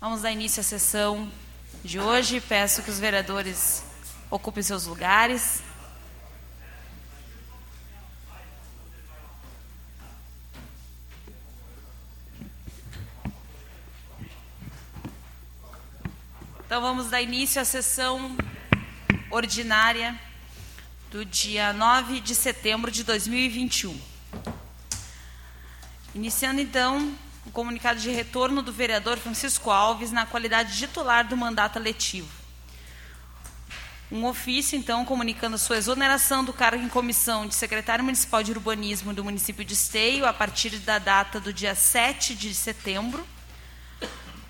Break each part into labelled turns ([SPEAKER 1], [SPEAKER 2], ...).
[SPEAKER 1] Vamos dar início à sessão de hoje. Peço que os vereadores ocupem seus lugares. Então vamos dar início à sessão ordinária do dia 9 de setembro de 2021. Iniciando então o comunicado de retorno do vereador Francisco Alves na qualidade titular do mandato letivo. Um ofício, então, comunicando sua exoneração do cargo em comissão de secretário municipal de urbanismo do município de Esteio a partir da data do dia 7 de setembro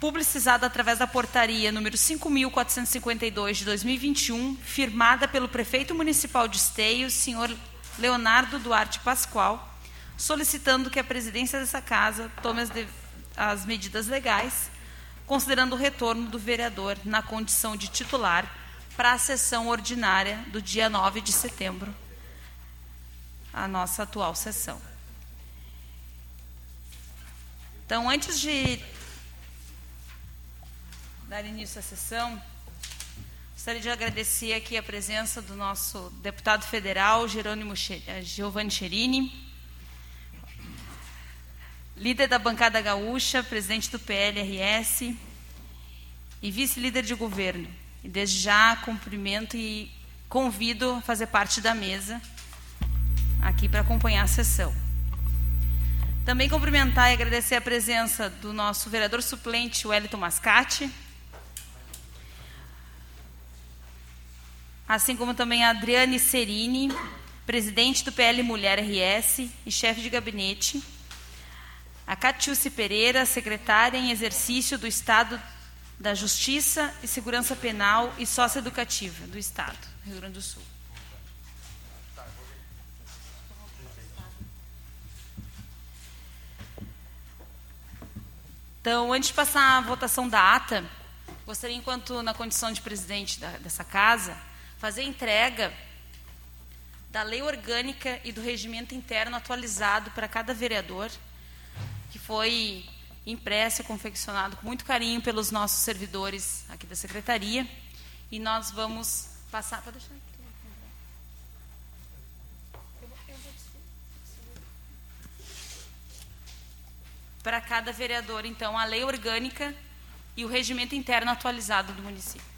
[SPEAKER 1] publicizada através da portaria número 5.452 de 2021, firmada pelo prefeito municipal de Esteio, senhor Leonardo Duarte Pascoal, solicitando que a presidência dessa casa tome as, de, as medidas legais, considerando o retorno do vereador na condição de titular para a sessão ordinária do dia 9 de setembro, a nossa atual sessão. Então, antes de dar início à sessão, gostaria de agradecer aqui a presença do nosso deputado federal, Jerônimo eh, Giovanni Cherini, líder da bancada gaúcha, presidente do PLRS e vice-líder de governo. E desde já cumprimento e convido a fazer parte da mesa aqui para acompanhar a sessão. Também cumprimentar e agradecer a presença do nosso vereador suplente, Wellington Mascate, assim como também a Adriane Serini, presidente do PL Mulher RS e chefe de gabinete, a Catiúce Pereira, secretária em exercício do Estado da Justiça e Segurança Penal e Socioeducativa do Estado, Rio Grande do Sul. Então, antes de passar a votação da ata, gostaria, enquanto na condição de presidente da, dessa casa, fazer entrega da lei orgânica e do regimento interno atualizado para cada vereador, foi impresso e confeccionado com muito carinho pelos nossos servidores aqui da secretaria. E nós vamos passar. Pode deixar aqui. Para cada vereador, então, a lei orgânica e o regimento interno atualizado do município.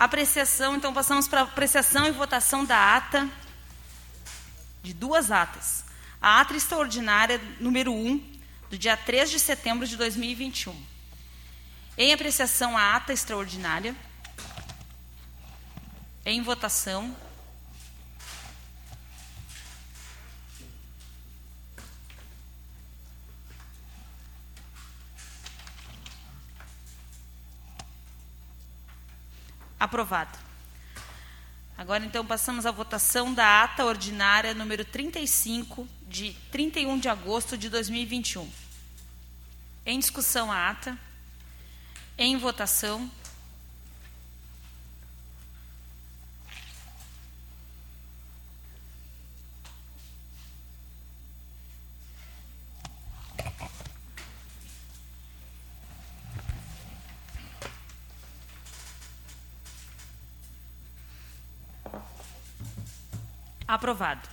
[SPEAKER 1] Apreciação, então passamos para apreciação e votação da ata, de duas atas. A ata extraordinária número 1, do dia 3 de setembro de 2021. Em apreciação, a ata extraordinária. Em votação, Aprovado. Agora, então, passamos à votação da ata ordinária número 35, de 31 de agosto de 2021. Em discussão a ata. Em votação. Aprovado.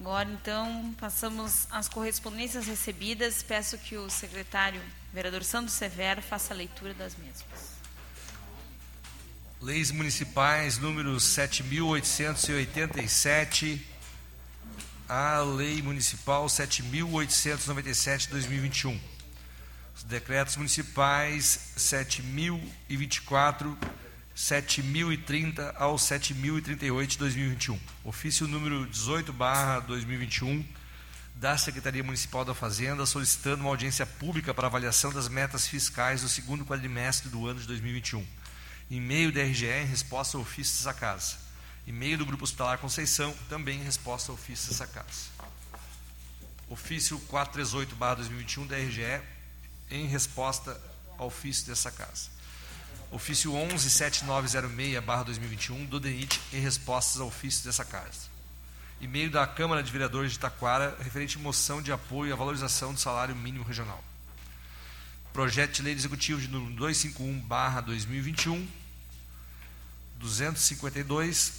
[SPEAKER 1] Agora, então, passamos às correspondências recebidas. Peço que o secretário, vereador Sandro Severo, faça a leitura das mesmas.
[SPEAKER 2] Leis municipais número 7.887, a Lei Municipal 7.897 de 2021. Os decretos municipais 7024, 7030 ao 7038 de 2021. Ofício número 18 barra 2021 da Secretaria Municipal da Fazenda solicitando uma audiência pública para avaliação das metas fiscais do segundo quadrimestre do ano de 2021. E-mail da RGE em resposta ao ofício dessa casa. E-mail do Grupo Hospitalar Conceição também em resposta ao ofício dessa casa. Ofício 438-2021 da RGE em resposta ao ofício dessa casa. Ofício 117906-2021 do DENIT em respostas ao ofício dessa casa. E-mail da Câmara de Vereadores de Taquara referente moção de apoio à valorização do salário mínimo regional. Projeto de Lei Executivo de número 251-2021, 252,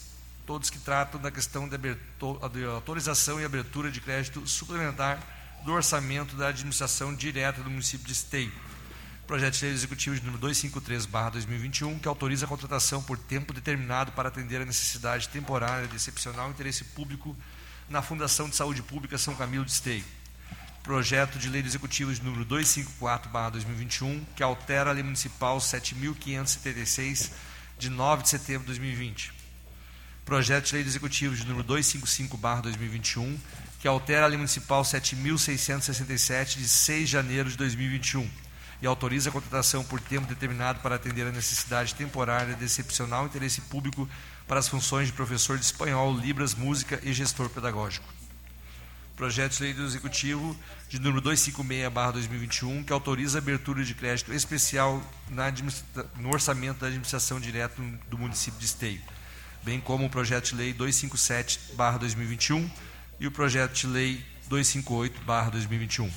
[SPEAKER 2] todos que tratam da questão de, de autorização e abertura de crédito suplementar do orçamento da administração direta do município de Esteio. Projeto de lei executivo de número 253/2021, que autoriza a contratação por tempo determinado para atender a necessidade temporária de excepcional interesse público na Fundação de Saúde Pública São Camilo de Esteio. Projeto de lei executivo de número 254/2021, que altera a lei municipal 7576 de 9 de setembro de 2020 projeto de lei Executivo de número 255/2021, que altera a Lei Municipal 7667 de 6 de janeiro de 2021 e autoriza a contratação por tempo determinado para atender a necessidade temporária de excepcional interesse público para as funções de professor de espanhol, libras, música e gestor pedagógico. Projeto de lei do Executivo de número 256/2021, que autoriza a abertura de crédito especial no orçamento da administração direta do município de Esteio bem como o projeto de lei 257/2021 e o projeto de lei 258/2021.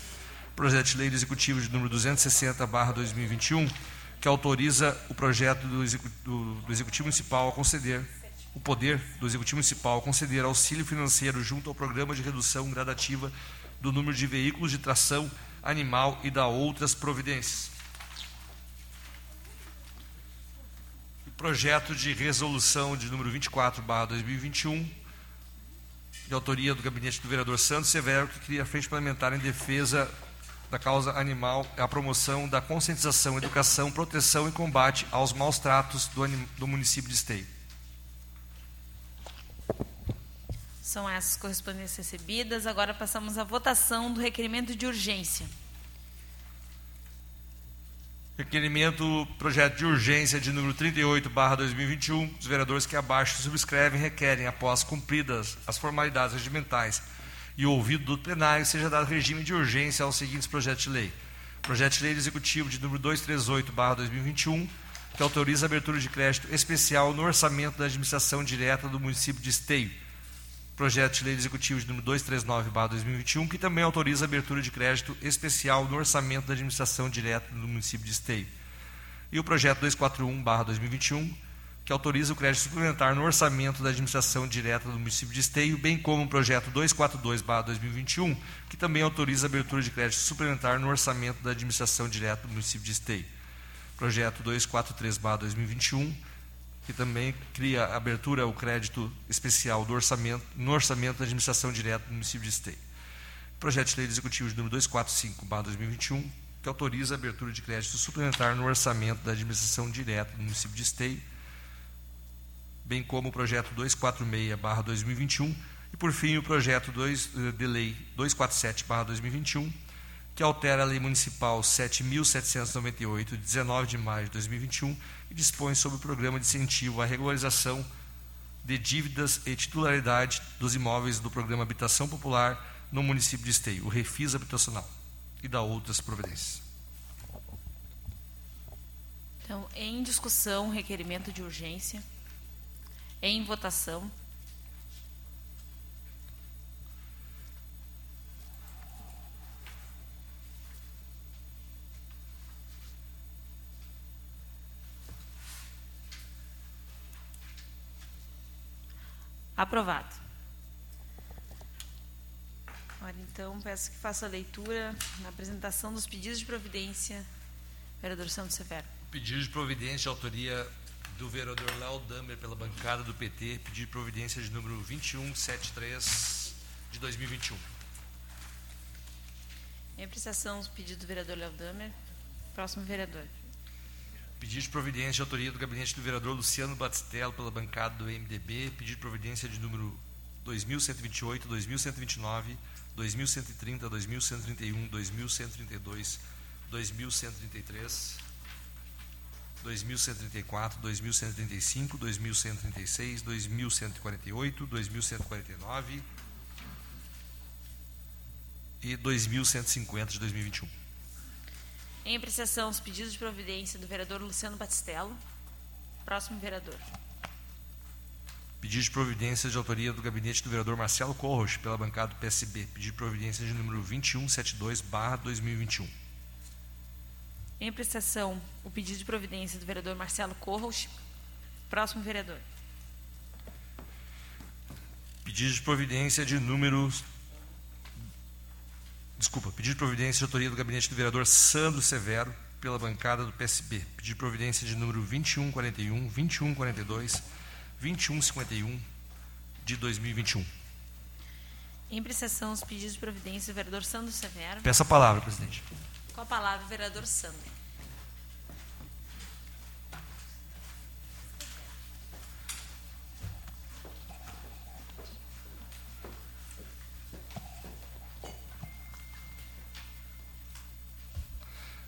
[SPEAKER 2] Projeto de lei executivo de número 260/2021, que autoriza o projeto do, do, do executivo municipal a conceder o poder do executivo municipal a conceder auxílio financeiro junto ao programa de redução gradativa do número de veículos de tração animal e da outras providências. projeto de resolução de número 24, 2021, de autoria do gabinete do vereador Santos Severo, que cria a frente parlamentar em defesa da causa animal, a promoção da conscientização, educação, proteção e combate aos maus tratos do, do município de Esteio.
[SPEAKER 1] São essas correspondências recebidas. Agora passamos à votação do requerimento de urgência.
[SPEAKER 2] Requerimento, projeto de urgência de número 38, barra 2021. Os vereadores que abaixo subscrevem requerem, após cumpridas as formalidades regimentais e ouvido do plenário, seja dado regime de urgência aos seguintes projetos de lei. Projeto de lei executivo de número 238, barra 2021, que autoriza a abertura de crédito especial no orçamento da administração direta do município de Esteio projeto de lei executivo de número 239/2021, que também autoriza a abertura de crédito especial no orçamento da administração direta do município de Esteio. E o projeto 241/2021, que autoriza o crédito suplementar no orçamento da administração direta do município de Esteio, bem como o projeto 242/2021, que também autoriza a abertura de crédito suplementar no orçamento da administração direta do município de Esteio. Projeto 243/2021, que também cria abertura ao crédito especial do orçamento, no orçamento da administração direta do município de Esteio. Projeto de lei executivo de número 245/2021, que autoriza a abertura de crédito suplementar no orçamento da administração direta do município de Esteio, bem como o projeto 246/2021 e por fim o projeto 2 eh, de lei 247/2021 que altera a Lei Municipal 7.798, de 19 de maio de 2021, e dispõe sobre o programa de incentivo à regularização de dívidas e titularidade dos imóveis do programa Habitação Popular no município de Esteio, o Refis Habitacional, e da outras providências.
[SPEAKER 1] Então, em discussão, requerimento de urgência. Em votação. Aprovado. Olha, então, peço que faça a leitura na apresentação dos pedidos de providência. Vereador Santos Severo.
[SPEAKER 2] Pedido de providência de autoria do vereador Léo Damer pela bancada do PT, pedido de providência de número 2173 de 2021.
[SPEAKER 1] Em apreciação, os pedidos do vereador Léo Damer. Próximo vereador.
[SPEAKER 2] Pedido de providência de autoria do gabinete do vereador Luciano Batistello pela bancada do MDB. Pedido de providência de número 2128, 2129, 2130, 2131, 2132, 2133, 2134, 2135, 2136, 2148, 2149 e 2150 de 2021.
[SPEAKER 1] Em apreciação, os pedidos de providência do vereador Luciano Batistello. Próximo vereador.
[SPEAKER 2] Pedido de providência de autoria do gabinete do vereador Marcelo Corros, pela bancada do PSB. Pedido de providência de número 2172-2021.
[SPEAKER 1] Em apreciação, o pedido de providência do vereador Marcelo Corros. Próximo vereador.
[SPEAKER 2] Pedido de providência de número Desculpa, pedido de providência de autoria do gabinete do vereador Sandro Severo, pela bancada do PSB. Pedido de providência de número 2141, 2142, 2151 de 2021.
[SPEAKER 1] Em apreciação, os pedidos de providência do vereador Sandro Severo.
[SPEAKER 2] Peço a palavra, presidente.
[SPEAKER 1] Com a palavra, o vereador Sandro.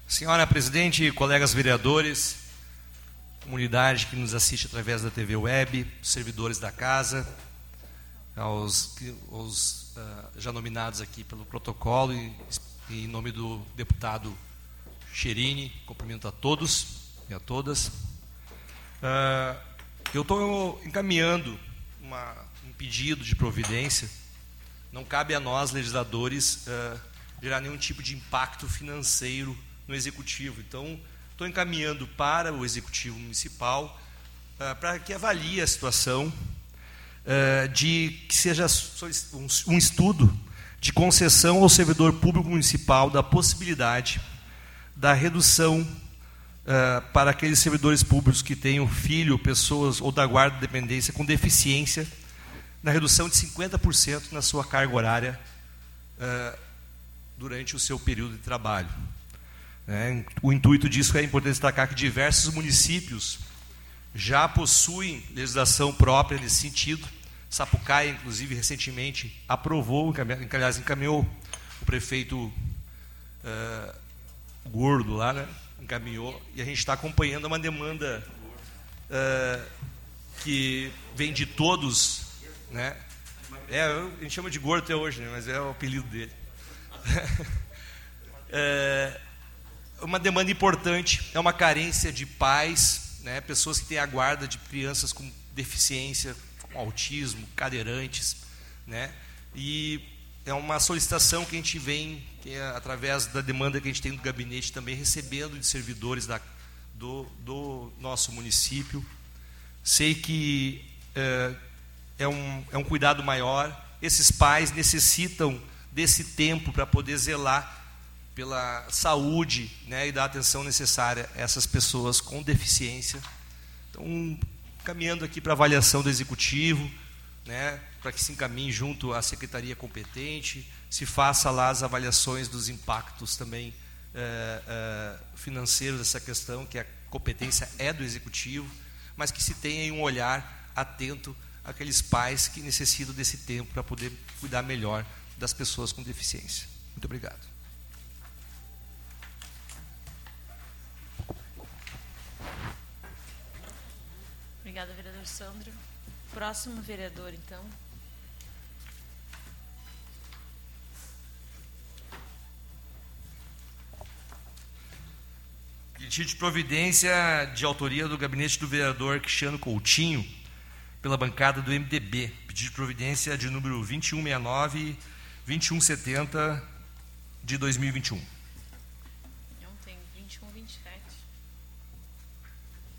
[SPEAKER 2] Senhora presidente, colegas vereadores, comunidade que nos assiste através da TV web, servidores da casa, aos, aos uh, já nominados aqui pelo protocolo e, em nome do deputado Cherini, cumprimento a todos e a todas. Uh, eu estou encaminhando uma, um pedido de providência. Não cabe a nós, legisladores, uh, gerar nenhum tipo de impacto financeiro no executivo. Então, estou encaminhando para o executivo municipal uh, para que avalie a situação uh, de que seja um, um estudo de concessão ao servidor público municipal da possibilidade da redução uh, para aqueles servidores públicos que tenham filho, pessoas ou da guarda de dependência com deficiência, na redução de 50% na sua carga horária uh, durante o seu período de trabalho. É, o intuito disso é importante destacar que diversos municípios já possuem legislação própria nesse sentido. Sapucaia, inclusive, recentemente aprovou, aliás, encaminhou o prefeito uh, Gordo lá, né? encaminhou, e a gente está acompanhando uma demanda uh, que vem de todos, né? É, a gente chama de Gordo até hoje, né? mas é o apelido dele. é, uma demanda importante, é uma carência de pais, né, pessoas que têm a guarda de crianças com deficiência, com autismo, cadeirantes, né, e é uma solicitação que a gente vem, é através da demanda que a gente tem do gabinete também, recebendo de servidores da, do, do nosso município. Sei que é, é, um, é um cuidado maior, esses pais necessitam desse tempo para poder zelar pela saúde né, e da atenção necessária a essas pessoas com deficiência. Então, caminhando aqui para avaliação do executivo, né, para que se encaminhe junto à secretaria competente, se faça lá as avaliações dos impactos também é, é, financeiros dessa questão, que a competência é do executivo, mas que se tenha um olhar atento àqueles pais que necessitam desse tempo para poder cuidar melhor das pessoas com deficiência. Muito obrigado.
[SPEAKER 1] Obrigada, vereador Sandro. Próximo vereador, então.
[SPEAKER 2] Pedido de providência de autoria do gabinete do vereador Cristiano Coutinho, pela bancada do MDB. Pedido de providência de número 2169 2170 de 2021.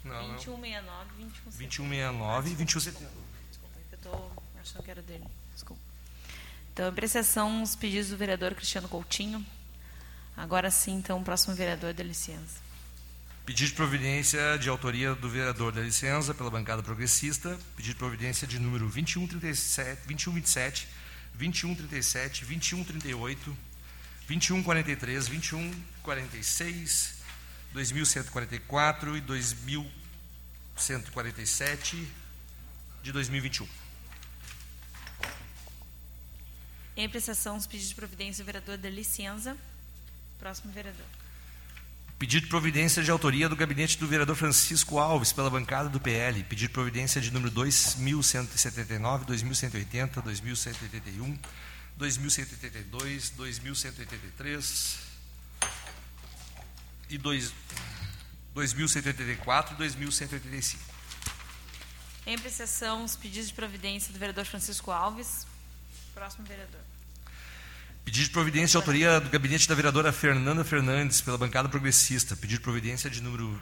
[SPEAKER 1] Não, 2169,
[SPEAKER 2] 2169 e 2170.
[SPEAKER 1] Desculpa, eu estou achando que era dele. Desculpa. Então, apreciação os pedidos do vereador Cristiano Coutinho. Agora sim, então, o próximo vereador da licença.
[SPEAKER 2] Pedido de providência de autoria do vereador da licença pela bancada progressista. Pedido de providência de número 2137, 2127, 2137, 2138, 2143, 2146, 2144 e 2147 de 2021.
[SPEAKER 1] Em apreciação, os pedidos de providência do vereador da licença. Próximo vereador.
[SPEAKER 2] Pedido de providência de autoria do gabinete do vereador Francisco Alves, pela bancada do PL. Pedido de providência de número 2179, 2180, 2181, 2182, 2183 e 2, 2184 e 2185.
[SPEAKER 1] Em apreciação, os pedidos de providência do vereador Francisco Alves. Próximo vereador.
[SPEAKER 2] Pedido de providência de autoria do gabinete da vereadora Fernanda Fernandes, pela bancada progressista. Pedido de providência de número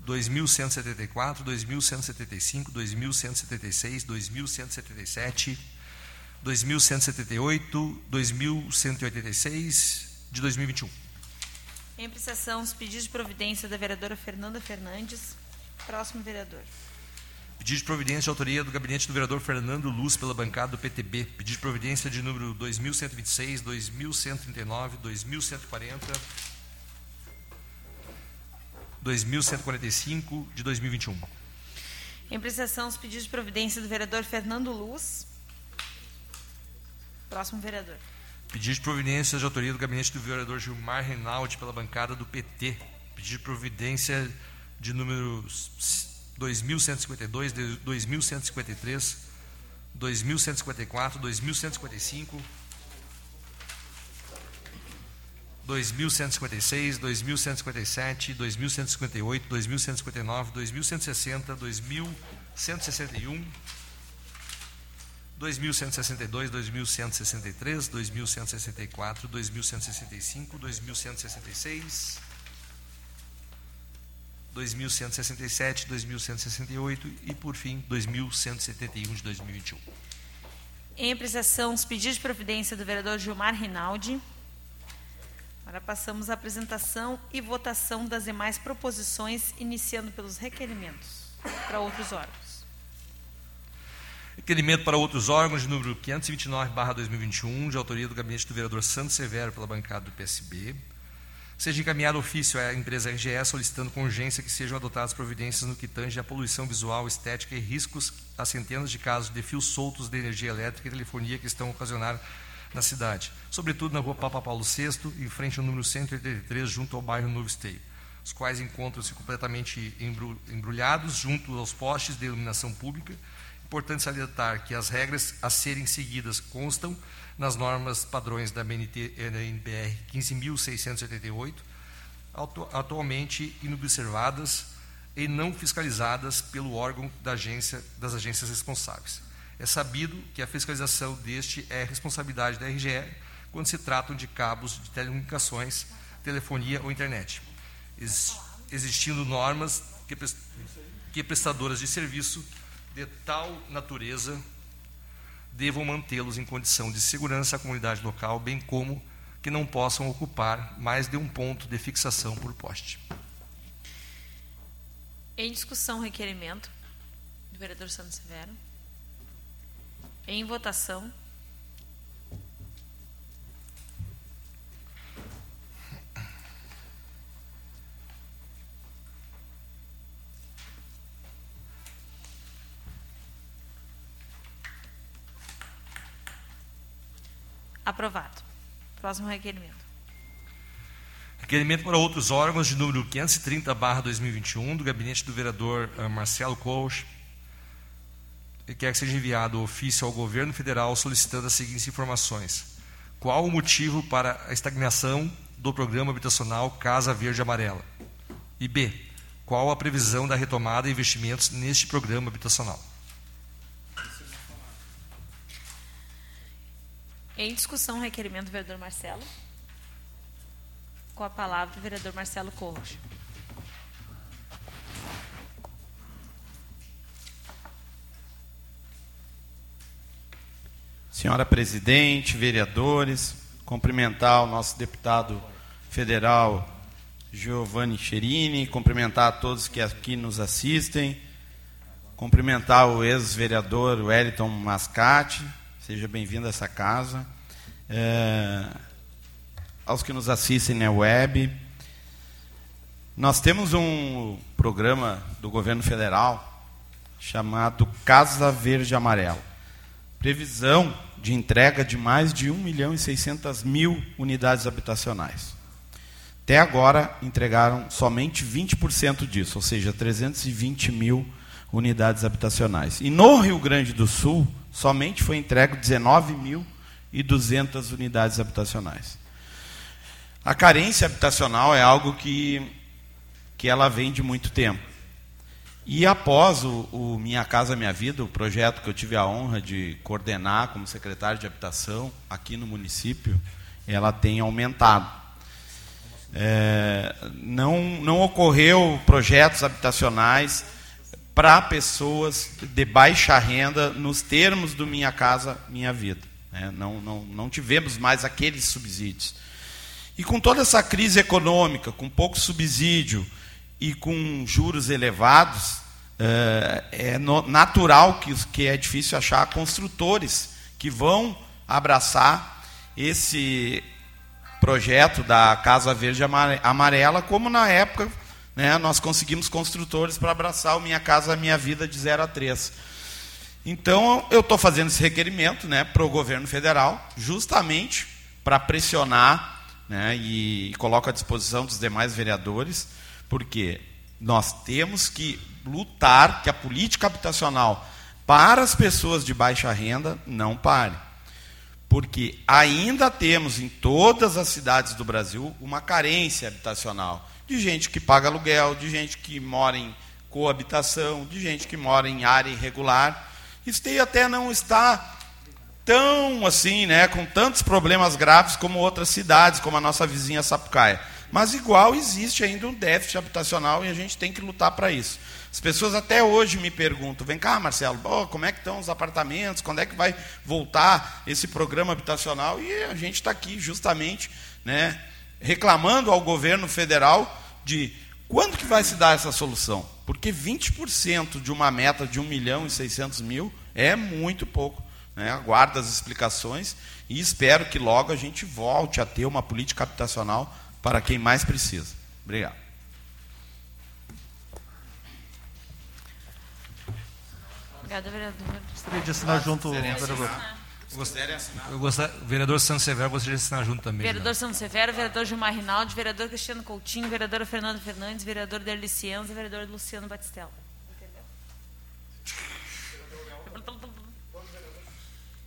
[SPEAKER 2] 2174, 2175, 2176, 2177, 2178, 2186 de 2021.
[SPEAKER 1] Em apreciação, os pedidos de providência da vereadora Fernanda Fernandes. Próximo vereador.
[SPEAKER 2] Pedido de providência de autoria do gabinete do vereador Fernando Luz pela bancada do PTB. Pedido de providência de número 2126, 2139, 2140, 2145 de 2021.
[SPEAKER 1] Em apreciação, os pedidos de providência do vereador Fernando Luz. Próximo vereador.
[SPEAKER 2] Pedido de providência de autoria do gabinete do vereador Gilmar Reinaldi pela bancada do PT. Pedido de providência de número 2152, 2153, 2154, 2155, 2156, 2157, 2158, 2159, 2160, 2161, 2162, 2163, 2164, 2165, 2166, 2167, 2168 e, por fim, 2171 de 2021.
[SPEAKER 1] Em apreciação, os pedidos de providência do vereador Gilmar Rinaldi. Agora passamos à apresentação e votação das demais proposições, iniciando pelos requerimentos para outros órgãos.
[SPEAKER 2] Requerimento para outros órgãos número 529/2021, de autoria do gabinete do vereador Santos Severo pela bancada do PSB seja encaminhado ofício à empresa RGE solicitando com urgência que sejam adotadas providências no que tange à poluição visual, estética e riscos a centenas de casos de fios soltos de energia elétrica e telefonia que estão ocasionando na cidade, sobretudo na rua Papa Paulo VI, em frente ao número 183, junto ao bairro Novo Esteio, os quais encontram-se completamente embrulhados junto aos postes de iluminação pública. Importante salientar que as regras a serem seguidas constam nas normas padrões da BNT NBR 15.688, atualmente inobservadas e não fiscalizadas pelo órgão da agência, das agências responsáveis. É sabido que a fiscalização deste é responsabilidade da RGE quando se tratam de cabos de telecomunicações, telefonia ou internet, existindo normas que, prestadoras de serviço de tal natureza devam mantê-los em condição de segurança à comunidade local, bem como que não possam ocupar mais de um ponto de fixação por poste.
[SPEAKER 1] Em discussão, requerimento do vereador Santos Severo. Em votação. Aprovado. Próximo requerimento.
[SPEAKER 2] Requerimento para outros órgãos de número 530/2021 do gabinete do vereador uh, Marcelo Coach. Quer que seja enviado ofício ao governo federal solicitando as seguintes informações: Qual o motivo para a estagnação do programa habitacional Casa Verde Amarela? E B. Qual a previsão da retomada de investimentos neste programa habitacional?
[SPEAKER 1] Em discussão, requerimento do vereador Marcelo. Com a palavra, o vereador Marcelo Corros.
[SPEAKER 3] Senhora presidente, vereadores, cumprimentar o nosso deputado federal Giovanni Cherini, cumprimentar a todos que aqui nos assistem, cumprimentar o ex-vereador Wellington Mascate, Seja bem-vindo a essa casa. É, aos que nos assistem na web. Nós temos um programa do governo federal chamado Casa Verde Amarelo. Previsão de entrega de mais de 1 milhão e 600 mil unidades habitacionais. Até agora entregaram somente 20% disso, ou seja, 320 mil unidades habitacionais. E no Rio Grande do Sul, somente foi entregue 19.200 unidades habitacionais. A carência habitacional é algo que, que ela vem de muito tempo. E após o, o, Minha Casa Minha Vida, o projeto que eu tive a honra de coordenar como secretário de habitação aqui no município, ela tem aumentado. É, não, não ocorreu projetos habitacionais para pessoas de baixa renda nos termos do Minha Casa Minha Vida. Né? Não, não, não tivemos mais aqueles subsídios. E com toda essa crise econômica, com pouco subsídio e com juros elevados, é, é natural que, que é difícil achar construtores que vão abraçar esse projeto da Casa Verde Amarela, como na época né, nós conseguimos construtores para abraçar o Minha Casa Minha Vida de 0 a 3. Então, eu estou fazendo esse requerimento né, para o governo federal, justamente para pressionar né, e, e coloco à disposição dos demais vereadores, porque nós temos que lutar que a política habitacional para as pessoas de baixa renda não pare. Porque ainda temos em todas as cidades do Brasil uma carência habitacional de gente que paga aluguel, de gente que mora em coabitação, de gente que mora em área irregular. Isso até não está tão assim, né, com tantos problemas graves como outras cidades, como a nossa vizinha Sapucaia. Mas igual existe ainda um déficit habitacional e a gente tem que lutar para isso. As pessoas até hoje me perguntam: vem cá, Marcelo, oh, como é que estão os apartamentos? Quando é que vai voltar esse programa habitacional? E a gente está aqui justamente, né, reclamando ao governo federal de quando que vai se dar essa solução? Porque 20% de uma meta de 1 milhão e 600 mil é muito pouco. Né? Aguardo as explicações e espero que logo a gente volte a ter uma política habitacional para quem mais precisa. Obrigado.
[SPEAKER 1] Obrigada, vereador.
[SPEAKER 4] Gostaria de assinar junto, vereador.
[SPEAKER 2] Gostaria Eu gostaria, vereador Santos Severo gostaria de assinar junto também.
[SPEAKER 1] Vereador Santos Severo, vereador Gilmar Rinaldi, vereador Cristiano Coutinho, vereadora Fernanda Fernandes, vereador Derli Cienza, vereador Luciano Batistella. Entendeu?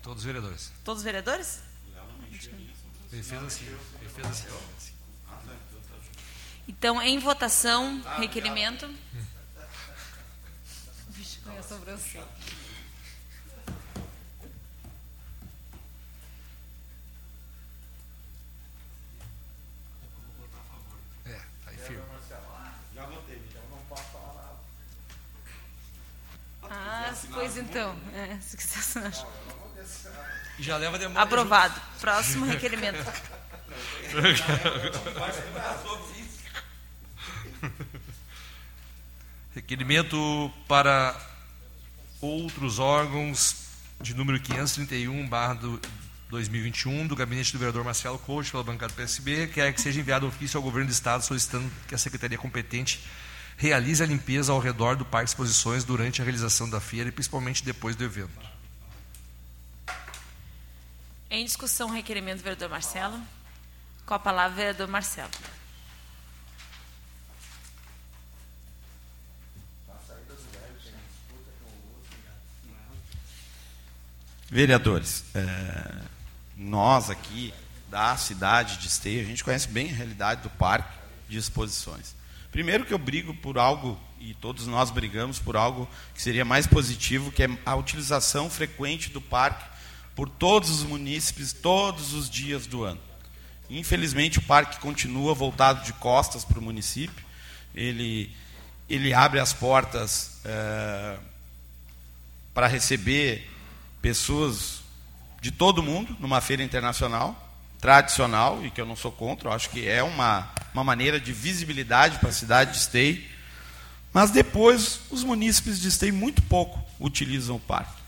[SPEAKER 2] Todos os vereadores.
[SPEAKER 1] Todos os vereadores?
[SPEAKER 2] Ele fez assim. Ele fez assim.
[SPEAKER 1] Então, em votação, requerimento. Vixe, com a sobrancelha. Pois então, é,
[SPEAKER 2] Já leva demanda.
[SPEAKER 1] Aprovado. Próximo requerimento.
[SPEAKER 2] Requerimento para outros órgãos de número 531, barra do 2021, do gabinete do vereador Marcelo Coach, pela bancada do PSB, quer que seja enviado ofício ao governo do Estado solicitando que a secretaria competente realize a limpeza ao redor do Parque Exposições durante a realização da feira e principalmente depois do evento.
[SPEAKER 1] Em discussão, requerimento do vereador Marcelo. Com a palavra, vereador Marcelo.
[SPEAKER 3] Vereadores, é, nós aqui da cidade de Esteio, a gente conhece bem a realidade do parque de exposições. Primeiro que eu brigo por algo, e todos nós brigamos por algo que seria mais positivo, que é a utilização frequente do parque por todos os munícipes, todos os dias do ano. Infelizmente, o parque continua voltado de costas para o município. Ele, ele abre as portas é, para receber pessoas de todo mundo numa feira internacional tradicional e que eu não sou contra, eu acho que é uma, uma maneira de visibilidade para a cidade de Esteio. Mas depois os munícipes de Esteio muito pouco utilizam o parque.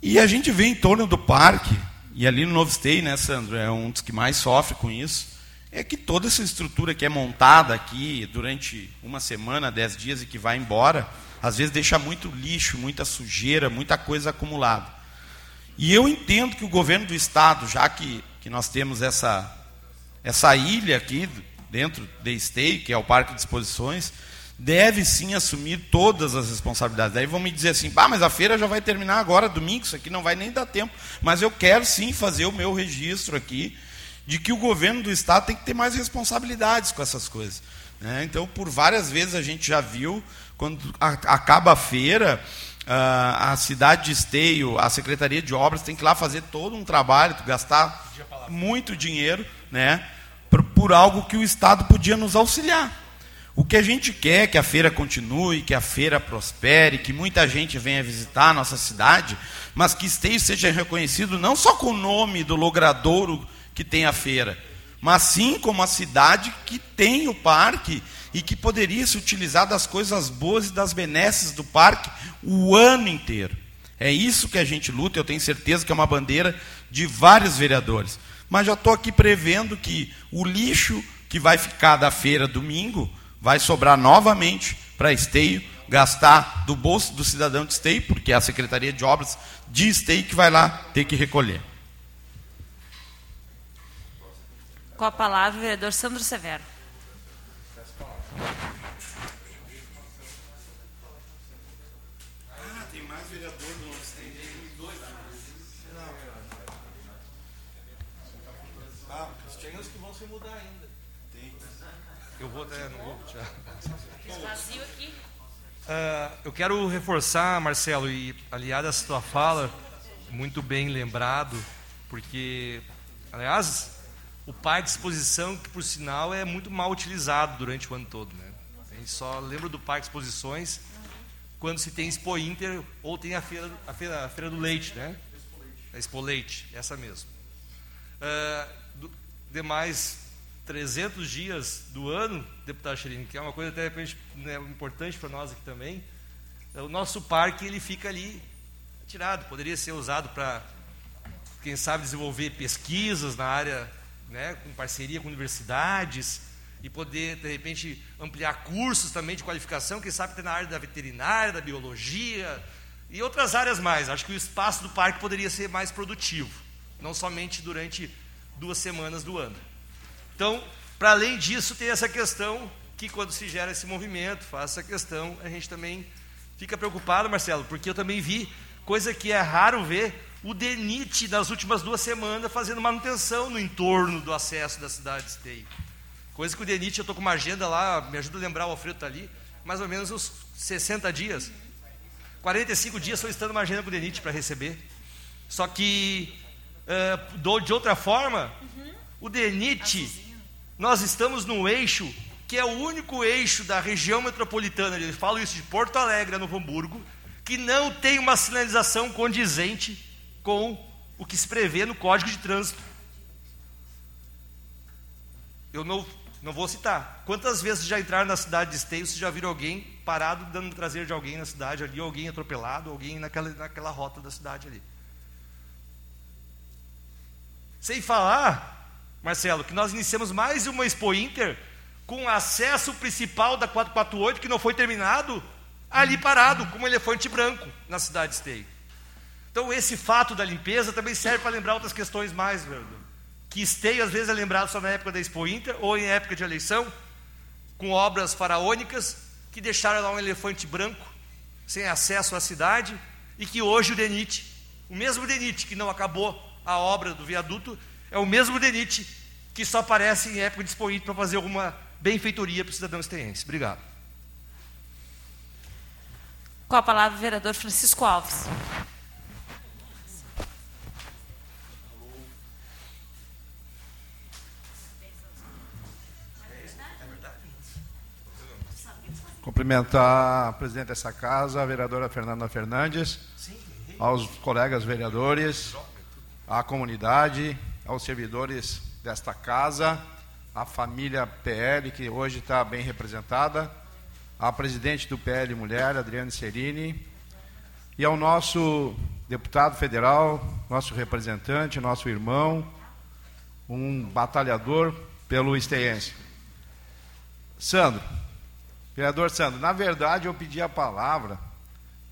[SPEAKER 3] E a gente vê em torno do parque e ali no Novo Stay, né, Sandro, é um dos que mais sofre com isso, é que toda essa estrutura que é montada aqui durante uma semana, dez dias e que vai embora, às vezes deixa muito lixo, muita sujeira, muita coisa acumulada. E eu entendo que o governo do estado, já que, que nós temos essa, essa ilha aqui dentro de Stay, que é o Parque de Exposições, deve sim assumir todas as responsabilidades. Daí vão me dizer assim, bah, mas a feira já vai terminar agora, domingo, isso aqui não vai nem dar tempo. Mas eu quero sim fazer o meu registro aqui de que o governo do Estado tem que ter mais responsabilidades com essas coisas. Né? Então, por várias vezes a gente já viu, quando acaba a feira, a cidade de Esteio, a Secretaria de Obras tem que ir lá fazer todo um trabalho, gastar muito dinheiro né, por, por algo que o Estado podia nos auxiliar. O que a gente quer é que a feira continue, que a feira prospere, que muita gente venha visitar a nossa cidade, mas que Esteio seja reconhecido não só com o nome do logradouro que tem a feira, mas sim como a cidade que tem o parque e que poderia se utilizar das coisas boas e das benesses do parque o ano inteiro. É isso que a gente luta, eu tenho certeza que é uma bandeira de vários vereadores. Mas já estou aqui prevendo que o lixo que vai ficar da feira domingo vai sobrar novamente para Esteio, gastar do bolso do cidadão de Esteio, porque é a Secretaria de Obras de Esteio que vai lá ter que recolher.
[SPEAKER 1] Com a palavra, o vereador Sandro Severo.
[SPEAKER 3] Ah, tem mais vereador no Ah, tem uns que vão se mudar ainda. Tem.
[SPEAKER 2] Eu vou até, não vou tirar.
[SPEAKER 1] Vazio aqui.
[SPEAKER 2] Uh, eu quero reforçar, Marcelo, e aliado a tua fala, muito bem lembrado, porque, aliás, o parque de exposição, que por sinal é muito mal utilizado durante o ano todo. Né? A gente só lembra do parque de exposições quando se tem Expo Inter ou tem a feira, a feira, a feira do leite, né? A Expo Leite, essa mesmo. Uh, do, demais 300 dias do ano, deputado Xerini, que é uma coisa até né, importante para nós aqui também, o nosso parque ele fica ali tirado, poderia ser usado para, quem sabe, desenvolver pesquisas na área né, com parceria com universidades e poder, de repente, ampliar cursos também de qualificação, quem sabe ter na área da veterinária, da biologia e outras áreas mais. Acho que o espaço do parque poderia ser mais produtivo, não somente durante duas semanas do ano. Então, para além disso, tem essa questão que quando se gera esse movimento, faz essa questão, a gente também fica preocupado, Marcelo, porque eu também vi coisa que é raro ver o DENIT nas últimas duas semanas fazendo manutenção no entorno do acesso da cidade de Esteio. Coisa que o DENIT, eu estou com uma agenda lá, me ajuda a lembrar, o Alfredo está ali, mais ou menos uns 60 dias. 45 dias solicitando uma agenda para o DENIT para receber. Só que, uh, de outra forma, uhum. o DENIT, nós estamos no eixo que é o único eixo da região metropolitana, eu falo isso de Porto Alegre Novo Hamburgo, que não tem uma sinalização condizente com o que se prevê no Código de Trânsito. Eu não, não vou citar. Quantas vezes já entraram na cidade de Esteio, você já viram alguém parado dando traseiro de alguém na cidade ali, alguém atropelado, alguém naquela, naquela rota da cidade ali. Sem falar, Marcelo, que nós iniciamos mais uma Expo Inter com acesso principal da 448 que não foi terminado, ali parado, como um elefante branco na cidade de Esteio. Então, esse fato da limpeza também serve para lembrar outras questões mais, verdade? Que esteio, às vezes, é lembrado só na época da Expo Inter ou em época de eleição, com obras faraônicas que deixaram lá um elefante branco, sem acesso à cidade, e que hoje o DENIT, o mesmo DENIT que não acabou a obra do viaduto, é o mesmo DENIT que só aparece em época de Expo Inter para fazer alguma benfeitoria para o cidadão esteense. Obrigado.
[SPEAKER 1] Com a palavra o vereador Francisco Alves.
[SPEAKER 4] Cumprimentar a presidente dessa casa, a vereadora Fernanda Fernandes, aos colegas vereadores, à comunidade, aos servidores desta casa, à família PL, que hoje está bem representada, à presidente do PL Mulher, Adriane Serini, e ao nosso deputado federal, nosso representante, nosso irmão, um batalhador pelo esteense. Sandro, vereador Sandro, na verdade eu pedi a palavra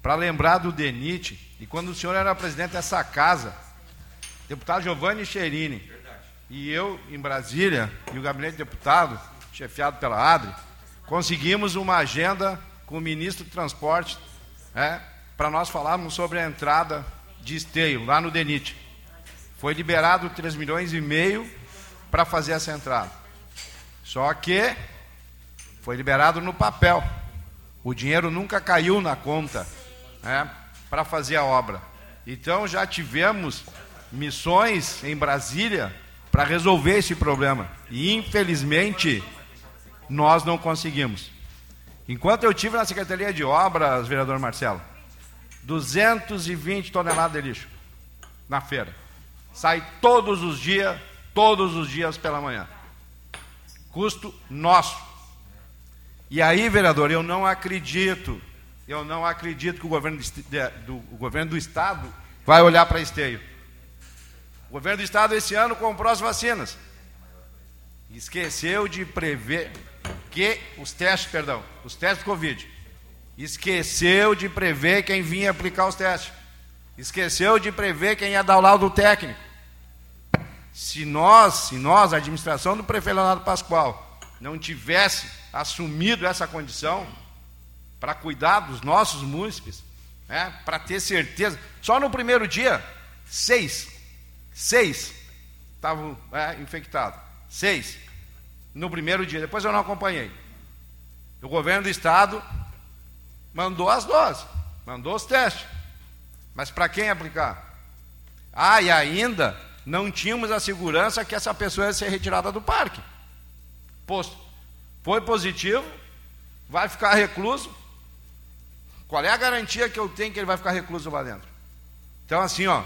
[SPEAKER 4] para lembrar do DENIT, e quando o senhor era presidente dessa casa, deputado Giovanni Cherini, e eu em Brasília, e o gabinete de deputado, chefiado pela ADRE, conseguimos uma agenda com o ministro do Transporte, é, para nós falarmos sobre a entrada de esteio lá no DENIT. Foi liberado 3 milhões e meio para fazer essa entrada. Só que foi liberado no papel. O dinheiro nunca caiu na conta né, para fazer a obra. Então já tivemos missões em Brasília para resolver esse problema. E infelizmente nós não conseguimos. Enquanto eu tive na Secretaria de Obras, vereador Marcelo, 220 toneladas de lixo na feira. Sai todos os dias, todos os dias pela manhã. Custo nosso. E aí, vereador, eu não acredito, eu não acredito que o governo do, o governo do Estado vai olhar para esteio. O governo do Estado esse ano comprou as vacinas. Esqueceu de prever que os testes, perdão, os testes Covid. Esqueceu de prever quem vinha aplicar os testes. Esqueceu de prever quem ia dar o laudo técnico. Se nós, se nós, a administração do prefeito Leonardo Pascoal, não tivesse assumido essa condição para cuidar dos nossos munícipes, né, para ter certeza, só no primeiro dia, seis, seis estavam é, infectados. Seis no primeiro dia, depois eu não acompanhei. O governo do estado mandou as doses, mandou os testes. Mas para quem aplicar? Ah, e ainda não tínhamos a segurança que essa pessoa ia ser retirada do parque. Posto. Foi positivo, vai ficar recluso. Qual é a garantia que eu tenho que ele vai ficar recluso lá dentro? Então, assim, ó,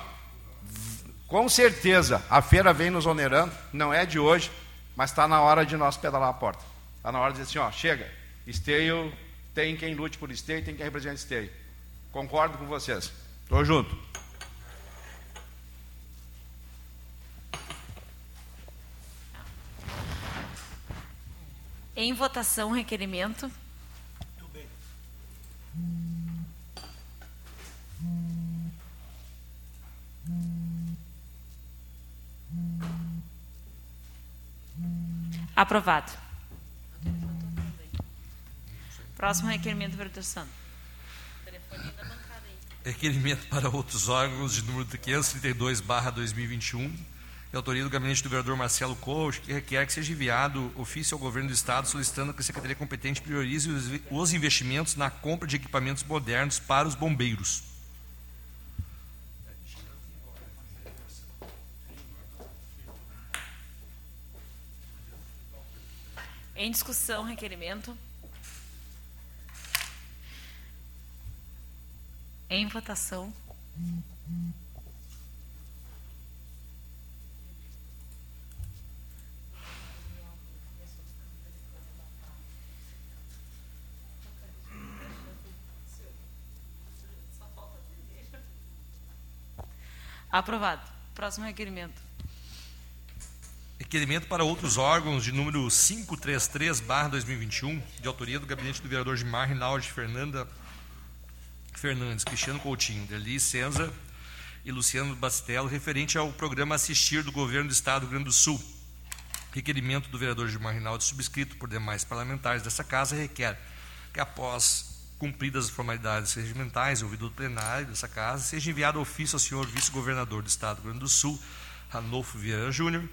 [SPEAKER 4] com certeza a feira vem nos onerando, não é de hoje, mas está na hora de nós pedalar a porta. Está na hora de dizer assim, ó, chega, esteio, tem quem lute por esteio, tem quem represente esteio. Concordo com vocês. Estou junto.
[SPEAKER 1] Em votação, requerimento. Aprovado. Próximo requerimento, vereador Santos.
[SPEAKER 2] Requerimento para outros órgãos de número 532, barra 2021, de autoria do gabinete do vereador Marcelo Coach, que requer que seja enviado ofício ao governo do Estado solicitando que a Secretaria competente priorize os investimentos na compra de equipamentos modernos para os bombeiros.
[SPEAKER 1] Em discussão, requerimento. Em votação. Aprovado. Próximo requerimento.
[SPEAKER 2] Requerimento para outros órgãos de número 533-2021, de autoria do gabinete do vereador Gilmar Rinaldi Fernanda Fernandes, Cristiano Coutinho, Deli Senza e Luciano Bastello, referente ao programa Assistir do Governo do Estado do Rio Grande do Sul. Requerimento do vereador Gilmar Rinaldi, subscrito por demais parlamentares dessa casa, requer que, após cumpridas as formalidades regimentais, ouvido do plenário dessa casa, seja enviado ofício ao senhor vice-governador do Estado do Rio Grande do Sul, Ranolfo Vieira Júnior,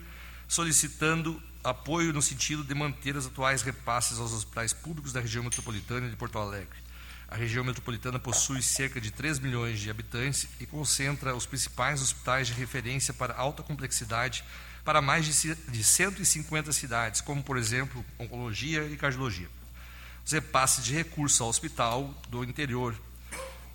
[SPEAKER 2] solicitando apoio no sentido de manter os atuais repasses aos hospitais públicos da região metropolitana de Porto Alegre. A região metropolitana possui cerca de 3 milhões de habitantes e concentra os principais hospitais de referência para alta complexidade para mais de 150 cidades, como, por exemplo, oncologia e cardiologia. Os repasses de recursos ao hospital do interior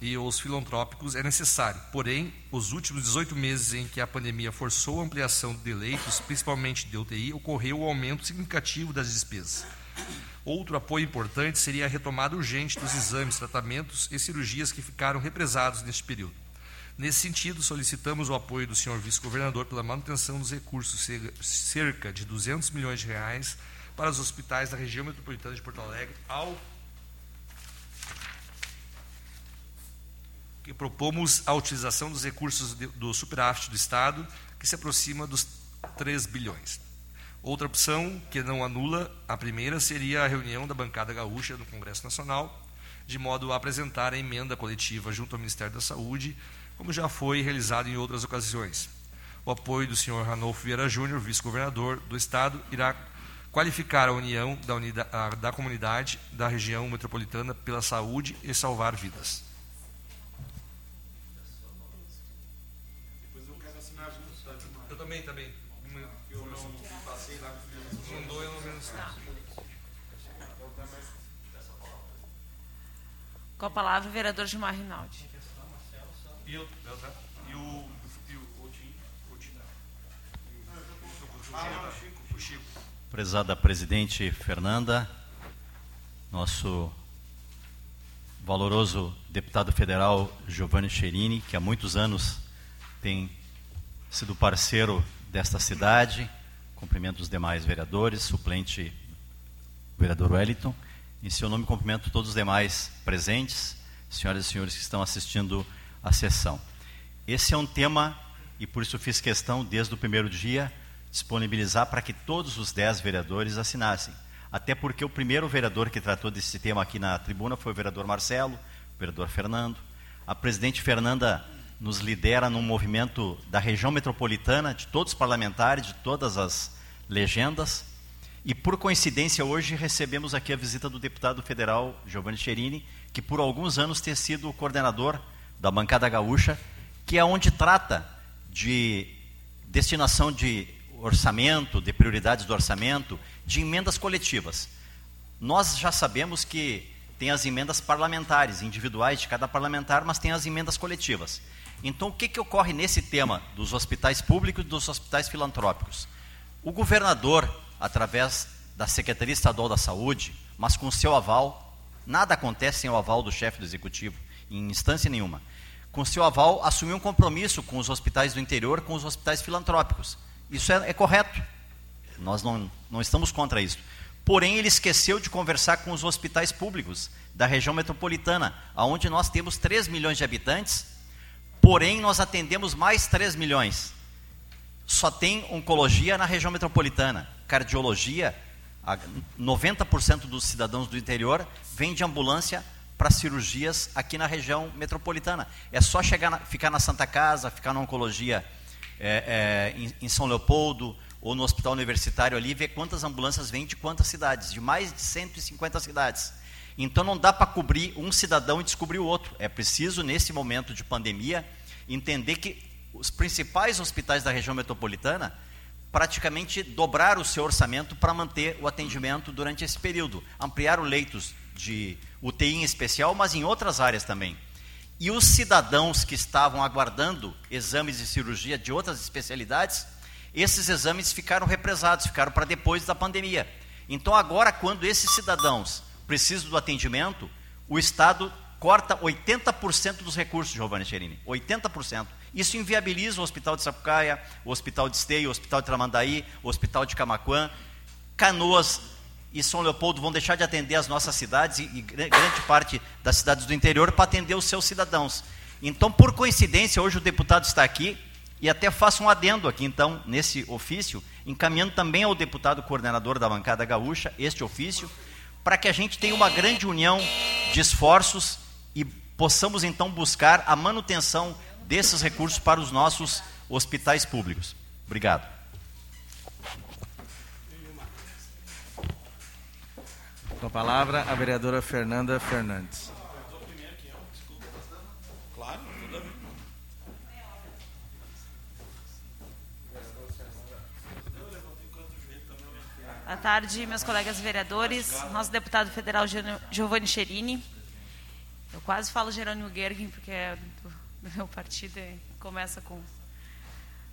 [SPEAKER 2] e os filantrópicos é necessário. Porém, os últimos 18 meses em que a pandemia forçou a ampliação de leitos, principalmente de UTI, ocorreu o um aumento significativo das despesas. Outro apoio importante seria a retomada urgente dos exames, tratamentos e cirurgias que ficaram represados neste período. Nesse sentido, solicitamos o apoio do senhor vice-governador pela manutenção dos recursos, cerca de 200 milhões de reais, para os hospitais da região metropolitana de Porto Alegre, ao que propomos a utilização dos recursos do superávit do Estado, que se aproxima dos 3 bilhões. Outra opção, que não anula a primeira, seria a reunião da bancada gaúcha no Congresso Nacional, de modo a apresentar a emenda coletiva junto ao Ministério da Saúde como já foi realizado em outras ocasiões. O apoio do senhor Ranolfo Vieira Júnior, vice-governador do Estado, irá qualificar a união da, unidade, da comunidade da região metropolitana pela saúde e salvar vidas. Eu também, também. Eu não passei lá. Mandou, eu não menos.
[SPEAKER 1] Com a palavra, o vereador Gilmar Rinaldi.
[SPEAKER 2] E, o, e o, e o,
[SPEAKER 5] o Chico. Prezada presidente Fernanda, nosso valoroso deputado federal Giovanni Cherini, que há muitos anos tem sido parceiro desta cidade, cumprimento os demais vereadores, suplente vereador Wellington. Em seu nome, cumprimento todos os demais presentes, senhoras e senhores que estão assistindo a sessão. Esse é um tema, e por isso fiz questão, desde o primeiro dia, disponibilizar para que todos os dez vereadores assinassem. Até porque o primeiro vereador que tratou desse tema aqui na tribuna foi o vereador Marcelo, o vereador Fernando. A presidente Fernanda nos lidera num movimento da região metropolitana, de todos os parlamentares, de todas as legendas. E por coincidência, hoje recebemos aqui a visita do deputado federal Giovanni Cherini, que por alguns anos tem sido o coordenador da bancada gaúcha, que é onde trata de destinação de orçamento, de prioridades do orçamento, de emendas coletivas. Nós já sabemos que tem as emendas parlamentares, individuais de cada parlamentar, mas tem as emendas coletivas. Então, o que, que ocorre nesse tema dos hospitais públicos e dos hospitais filantrópicos? O governador, através da Secretaria Estadual da Saúde, mas com seu aval, nada acontece sem o aval do chefe do executivo em instância nenhuma. Com seu aval, assumiu um compromisso com os hospitais do interior, com os hospitais filantrópicos. Isso é, é correto. Nós não, não estamos contra isso. Porém, ele esqueceu de conversar com os hospitais públicos da região metropolitana, onde nós temos 3 milhões de habitantes, porém nós atendemos mais 3 milhões. Só tem oncologia na região metropolitana, cardiologia, 90% dos cidadãos do interior vêm de ambulância para cirurgias aqui na região metropolitana. É só chegar na, ficar na Santa Casa, ficar na oncologia é, é, em, em, São Leopoldo ou no hospital universitário ali, ver quantas ambulâncias vêm de quantas cidades, de mais de 150 cidades. Então não dá para cobrir um cidadão e descobrir o outro. É preciso, nesse momento de pandemia, entender que os principais hospitais da região metropolitana praticamente dobraram o seu orçamento para manter o atendimento durante esse período. Ampliaram leitos de UTI em especial, mas em outras áreas também. E os cidadãos que estavam aguardando exames de cirurgia de outras especialidades, esses exames ficaram represados, ficaram para depois da pandemia. Então, agora, quando esses cidadãos precisam do atendimento, o Estado corta 80% dos recursos, Giovanni Cherini. 80%. Isso inviabiliza o Hospital de Sapucaia, o Hospital de Esteio, o Hospital de Tramandaí, o Hospital de Camaquã. Canoas e São Leopoldo vão deixar de atender as nossas cidades e, e grande parte das cidades do interior para atender os seus cidadãos. Então, por coincidência, hoje o deputado está aqui e até faço um adendo aqui, então, nesse ofício, encaminhando também ao deputado coordenador da bancada gaúcha este ofício, para que a gente tenha uma grande união de esforços e possamos então buscar a manutenção desses recursos para os nossos hospitais públicos. Obrigado.
[SPEAKER 6] Com a palavra, a vereadora Fernanda Fernandes.
[SPEAKER 1] Boa tarde, meus colegas vereadores, nosso deputado federal Giovanni Cherini. Eu quase falo Jerônimo Gergen, porque é do, do meu partido e começa com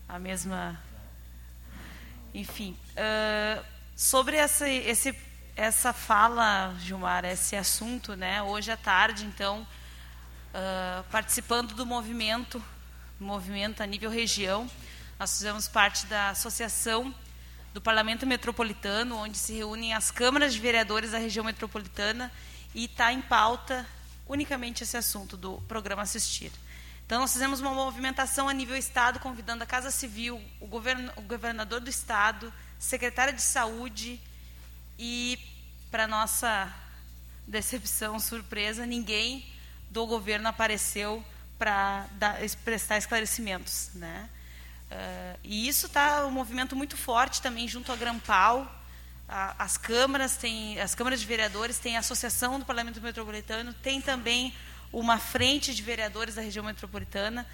[SPEAKER 1] a mesma. Enfim, uh, sobre esse essa fala, Gilmar, esse assunto, né? Hoje à tarde, então, uh, participando do movimento movimento a nível região. Nós fizemos parte da associação do Parlamento Metropolitano, onde se reúnem as câmaras de vereadores da região metropolitana e está em pauta unicamente esse assunto do programa Assistir. Então, nós fizemos uma movimentação a nível Estado, convidando a Casa Civil, o, govern o governador do Estado, secretária de Saúde e, para nossa decepção, surpresa, ninguém do governo apareceu para prestar esclarecimentos. Né? Uh, e isso está um movimento muito forte também junto à Grampal. A, as câmaras têm, as câmaras de vereadores têm a associação do Parlamento Metropolitano, tem também uma frente de vereadores da região metropolitana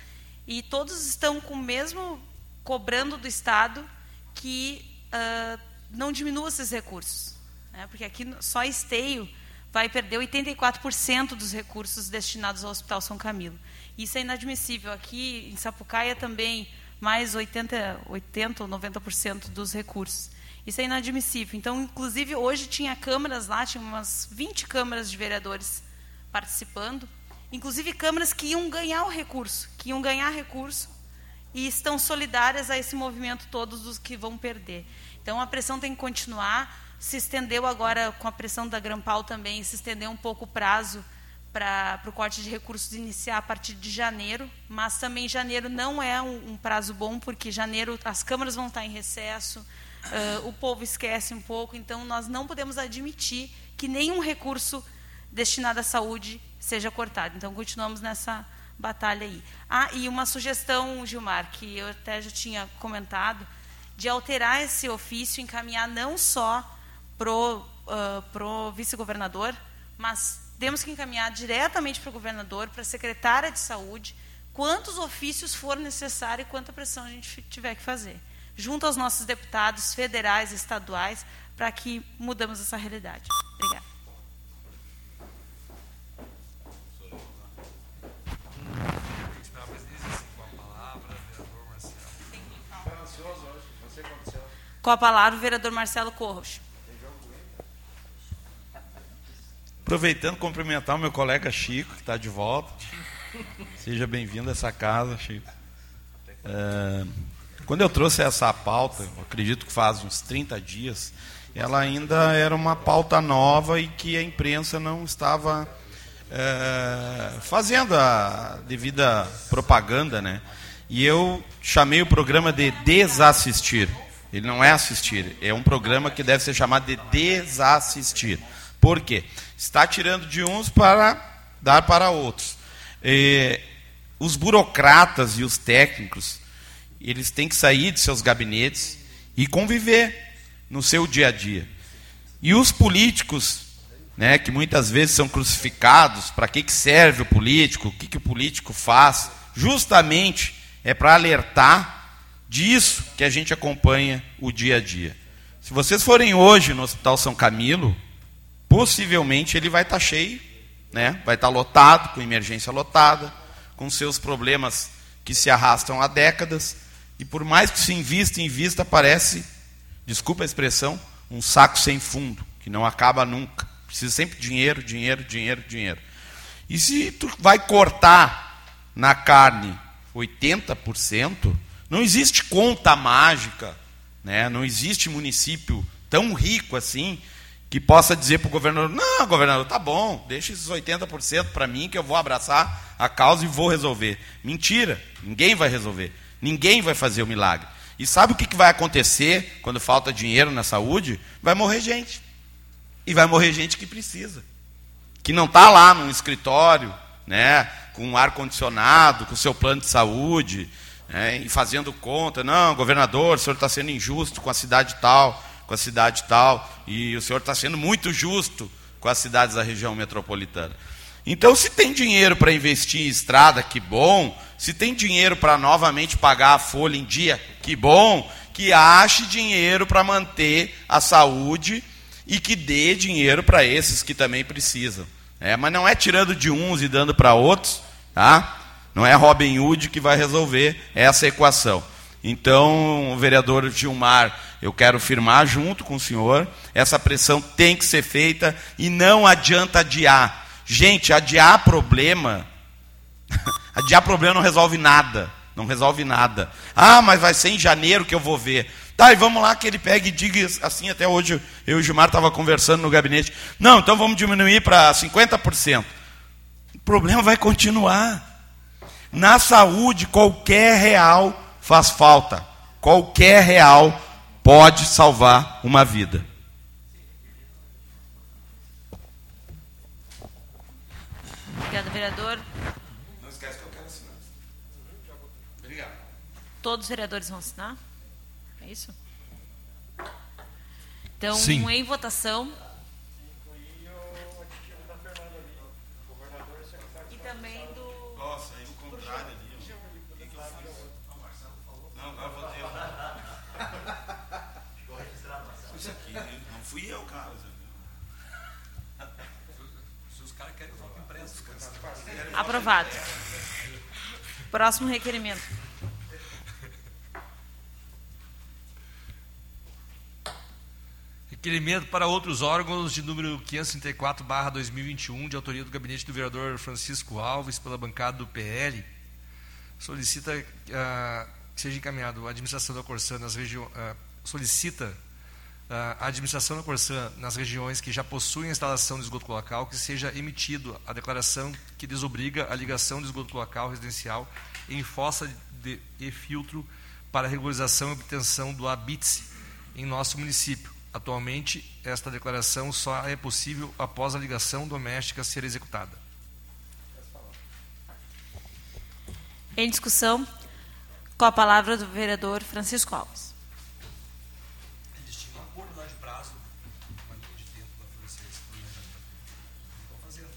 [SPEAKER 1] e todos estão com o mesmo cobrando do Estado que uh, não diminua esses recursos, né? porque aqui só Esteio vai perder 84% dos recursos destinados ao Hospital São Camilo. Isso é inadmissível. Aqui em Sapucaia também mais 80, 80 ou 90% dos recursos. Isso é inadmissível. Então, inclusive, hoje tinha câmaras lá, tinha umas 20 câmaras de vereadores participando, inclusive câmaras que iam ganhar o recurso, que iam ganhar recurso e estão solidárias a esse movimento todos os que vão perder. Então, a pressão tem que continuar. Se estendeu agora, com a pressão da Grampal também, se estendeu um pouco o prazo para o corte de recursos iniciar a partir de janeiro, mas também janeiro não é um, um prazo bom, porque janeiro as câmaras vão estar em recesso, uh, o povo esquece um pouco, então nós não podemos admitir que nenhum recurso destinado à saúde seja cortado. Então continuamos nessa batalha aí. Ah, e uma sugestão, Gilmar, que eu até já tinha comentado, de alterar esse ofício, encaminhar não só pro, uh, pro vice-governador, mas temos que encaminhar diretamente para o governador, para a secretária de saúde, quantos ofícios for necessário e quanta pressão a gente tiver que fazer, junto aos nossos deputados federais e estaduais, para que mudamos essa realidade. Com a palavra, o vereador Marcelo Corros.
[SPEAKER 3] Aproveitando, cumprimentar o meu colega Chico, que está de volta. Seja bem-vindo a essa casa, Chico. É, quando eu trouxe essa pauta, acredito que faz uns 30 dias, ela ainda era uma pauta nova e que a imprensa não estava é, fazendo a devida propaganda, né? E eu chamei o programa de Desassistir. Ele não é assistir, é um programa que deve ser chamado de Desassistir. Por quê? Está tirando de uns para dar para outros. Os burocratas e os técnicos, eles têm que sair de seus gabinetes e conviver no seu dia a dia. E os políticos, né, que muitas vezes são crucificados, para que, que serve o político, o que, que o político faz, justamente é para alertar disso que a gente acompanha o dia a dia. Se vocês forem hoje no Hospital São Camilo, possivelmente ele vai estar tá cheio, né? vai estar tá lotado, com emergência lotada, com seus problemas que se arrastam há décadas, e por mais que se invista, invista, parece, desculpa a expressão, um saco sem fundo, que não acaba nunca. Precisa sempre dinheiro, dinheiro, dinheiro, dinheiro. E se tu vai cortar na carne 80%, não existe conta mágica, né? não existe município tão rico assim que possa dizer para o governador: não, governador, tá bom, deixa esses 80% para mim que eu vou abraçar a causa e vou resolver. Mentira, ninguém vai resolver, ninguém vai fazer o milagre. E sabe o que, vai acontecer quando falta dinheiro na saúde? Vai morrer gente. E vai morrer gente que precisa. Que não está lá num escritório, né, com ar-condicionado, com seu plano de saúde, né, e fazendo conta. Não, governador, o senhor está sendo injusto com a cidade tal com a cidade tal, e o senhor está sendo muito justo com as cidades da região metropolitana. Então, se tem dinheiro para investir em estrada, que bom. Se tem dinheiro para novamente pagar a folha em dia, que bom. Que ache dinheiro para manter a saúde e que dê dinheiro para esses que também precisam. É, mas não é tirando de uns e dando para outros, tá? Não é Robin Hood que vai resolver essa equação. Então, vereador Gilmar, eu quero firmar junto com o senhor, essa pressão tem que ser feita e não adianta adiar. Gente, adiar problema, adiar problema não resolve nada. não resolve nada. Ah, mas vai ser em janeiro que eu vou ver. Tá, e vamos lá que ele pegue e diga assim, até hoje eu e o Gilmar estava conversando no gabinete. Não, então vamos diminuir para 50%. O problema vai continuar. Na saúde, qualquer real faz falta. Qualquer real pode salvar uma vida.
[SPEAKER 1] Obrigada, vereador.
[SPEAKER 3] Não esquece que eu quero assinar. Obrigado.
[SPEAKER 1] Todos os vereadores vão assinar? É isso? Então,
[SPEAKER 2] Sim.
[SPEAKER 1] em votação. E também do.
[SPEAKER 3] Nossa, aí o contrário ali. O que, que eu fiz? Não, agora eu vou ter. Isso aqui, não fui eu, cara.
[SPEAKER 2] Se os caras querem voto impresso,
[SPEAKER 1] Aprovado. Próximo requerimento.
[SPEAKER 2] Requerimento para outros órgãos de número 534/2021, de autoria do gabinete do vereador Francisco Alves, pela bancada do PL, solicita ah, que seja encaminhado a administração da Corsã nas regiões solicita ah, a administração da Corsã nas regiões que já possuem instalação de esgoto cloacal que seja emitido a declaração que desobriga a ligação de esgoto cloacal residencial em fossa de, e filtro para regularização e obtenção do ABITSE em nosso município. Atualmente, esta declaração só é possível após a ligação doméstica ser executada.
[SPEAKER 1] Em discussão, com a palavra do vereador Francisco Alves.
[SPEAKER 2] Eles tinham um acordo lá de prazo, uma linha de tempo lá para vocês. Estão fazendo.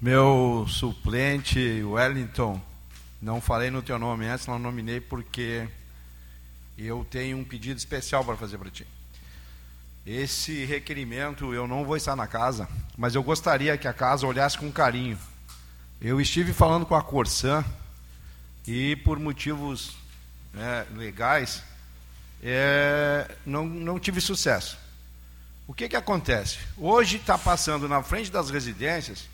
[SPEAKER 4] Meu suplente, Wellington, não falei no teu nome antes, não nominei porque eu tenho um pedido especial para fazer para ti. Esse requerimento eu não vou estar na casa, mas eu gostaria que a casa olhasse com carinho. Eu estive falando com a Corsã e por motivos né, legais é, não, não tive sucesso. O que, que acontece? Hoje está passando na frente das residências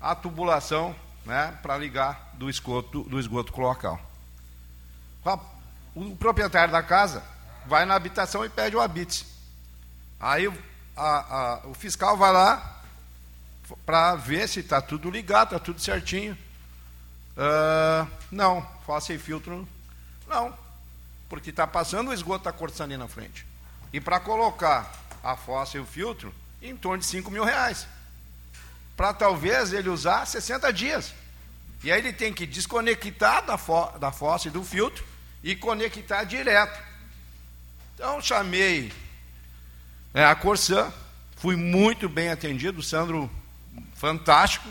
[SPEAKER 4] a tubulação né, para ligar do esgoto, do esgoto cloacal. O proprietário da casa vai na habitação e pede o habite. Aí a, a, o fiscal vai lá para ver se está tudo ligado, está tudo certinho. Uh, não, faça e filtro. Não, porque está passando o esgoto da Corsã ali na frente. E para colocar a fossa e o filtro, em torno de 5 mil reais. Para talvez ele usar 60 dias. E aí ele tem que desconectar da, fo da fossa e do filtro e conectar direto. Então chamei é, a Corsã, fui muito bem atendido, Sandro fantástico,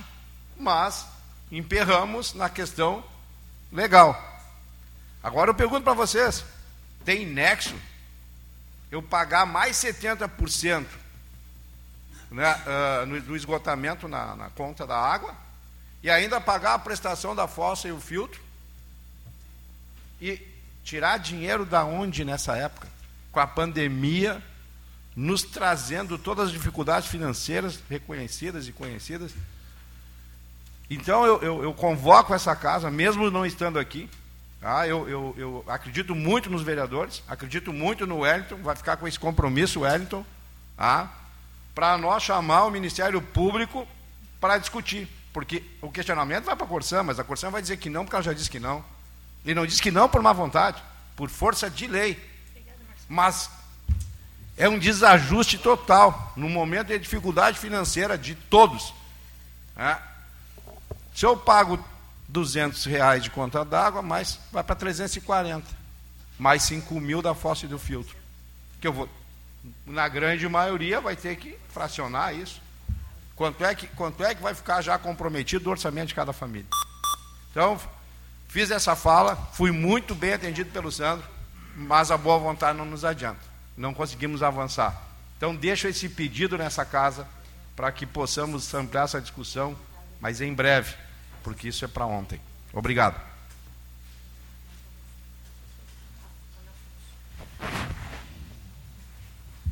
[SPEAKER 4] mas emperramos na questão legal. Agora eu pergunto para vocês, tem nexo eu pagar mais 70% né, uh, no, no, esgotamento na, na conta da água e ainda pagar a prestação da fossa e o filtro e tirar dinheiro da onde nessa época? Com a pandemia nos trazendo todas as dificuldades financeiras reconhecidas e conhecidas. Então eu, eu, eu convoco essa casa, mesmo não estando aqui, Tá? Eu, eu, eu, acredito muito nos vereadores, acredito muito no Wellington, vai ficar com esse compromisso, Wellington, tá? Para nós chamar o Ministério Público para discutir. Porque o questionamento vai para a Corsã, mas a Corsã vai dizer que não, porque ela já disse que não. E não diz que não por má vontade, por força de lei. Mas é um desajuste total, no momento de dificuldade financeira de todos. Né? Se eu pago 200 reais de conta d'água, mas vai para 340. Mais 5 mil da fossa e do filtro. Que eu vou, na grande maioria, vai ter que fracionar isso. Quanto é que, quanto é que vai ficar já comprometido o orçamento de cada família? Então, fiz essa fala, fui muito bem atendido pelo Sandro, mas a boa vontade não nos adianta. Não conseguimos avançar. Então, deixo esse pedido nessa casa para que possamos ampliar essa discussão, mas em breve porque isso é para ontem. Obrigado.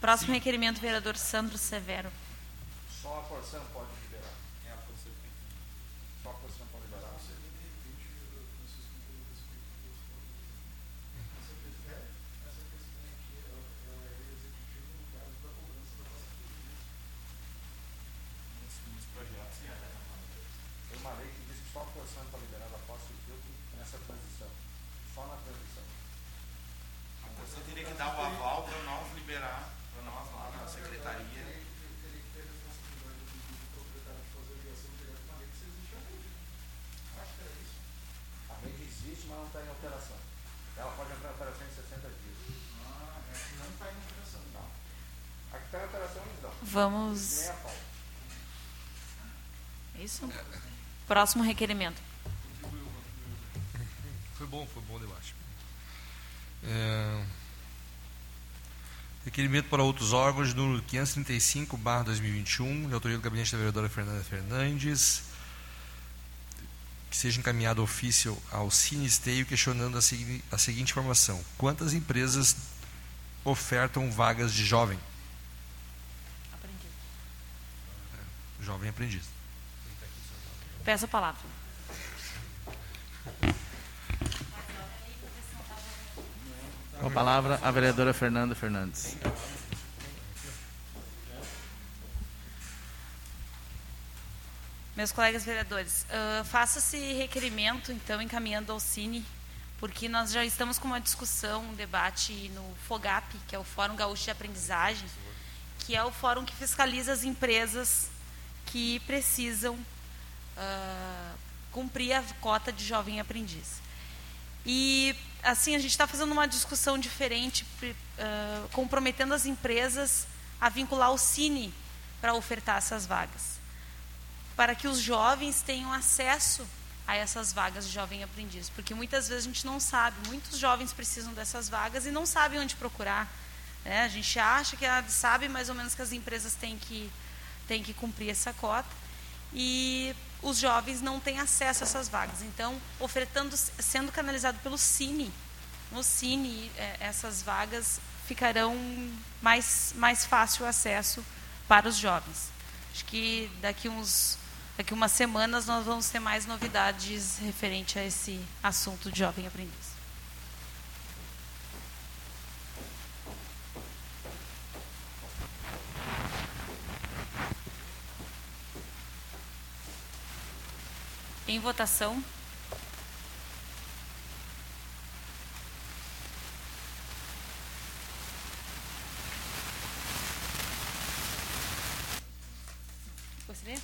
[SPEAKER 1] Próximo requerimento, vereador Sandro Severo.
[SPEAKER 4] Só a porção pode liberar. É a porção. Só a porção pode liberar. Tem uma lei que diz que só a porção pode liberar da posse de filtro nessa transição. Só na transição.
[SPEAKER 3] Você teria que dar o aval para nós liberar, para nós lá na secretaria.
[SPEAKER 4] A rede existe, não operação. Ela pode entrar em operação em 60 dias. Ah, é, não está em operação. Não. A que está em operação dão.
[SPEAKER 1] Vamos. É isso? Próximo requerimento.
[SPEAKER 2] Foi bom, foi bom o debate. É, Requerimento para outros órgãos, de número 535, barra 2021, de autoria do gabinete da vereadora Fernanda Fernandes, seja encaminhado ofício ao Cinesteio questionando a, segui a seguinte informação. Quantas empresas ofertam vagas de jovem? Jovem aprendiz.
[SPEAKER 1] Peço a palavra.
[SPEAKER 6] Com a palavra, a vereadora Fernanda Fernandes.
[SPEAKER 1] Meus colegas vereadores, uh, faça esse requerimento, então, encaminhando ao Cine, porque nós já estamos com uma discussão, um debate no FOGAP, que é o Fórum Gaúcho de Aprendizagem, que é o fórum que fiscaliza as empresas que precisam uh, cumprir a cota de jovem aprendiz. E, assim, a gente está fazendo uma discussão diferente, uh, comprometendo as empresas a vincular o Cine para ofertar essas vagas para que os jovens tenham acesso a essas vagas de jovem aprendiz, porque muitas vezes a gente não sabe, muitos jovens precisam dessas vagas e não sabem onde procurar. Né? A gente acha que sabe mais ou menos que as empresas têm que, têm que cumprir essa cota e os jovens não têm acesso a essas vagas. Então, ofertando, sendo canalizado pelo Cine, no Cine, é, essas vagas ficarão mais, mais fácil acesso para os jovens. Acho que daqui uns daqui umas semanas nós vamos ter mais novidades referente a esse assunto de jovem aprendiz. Em votação. Gostaria?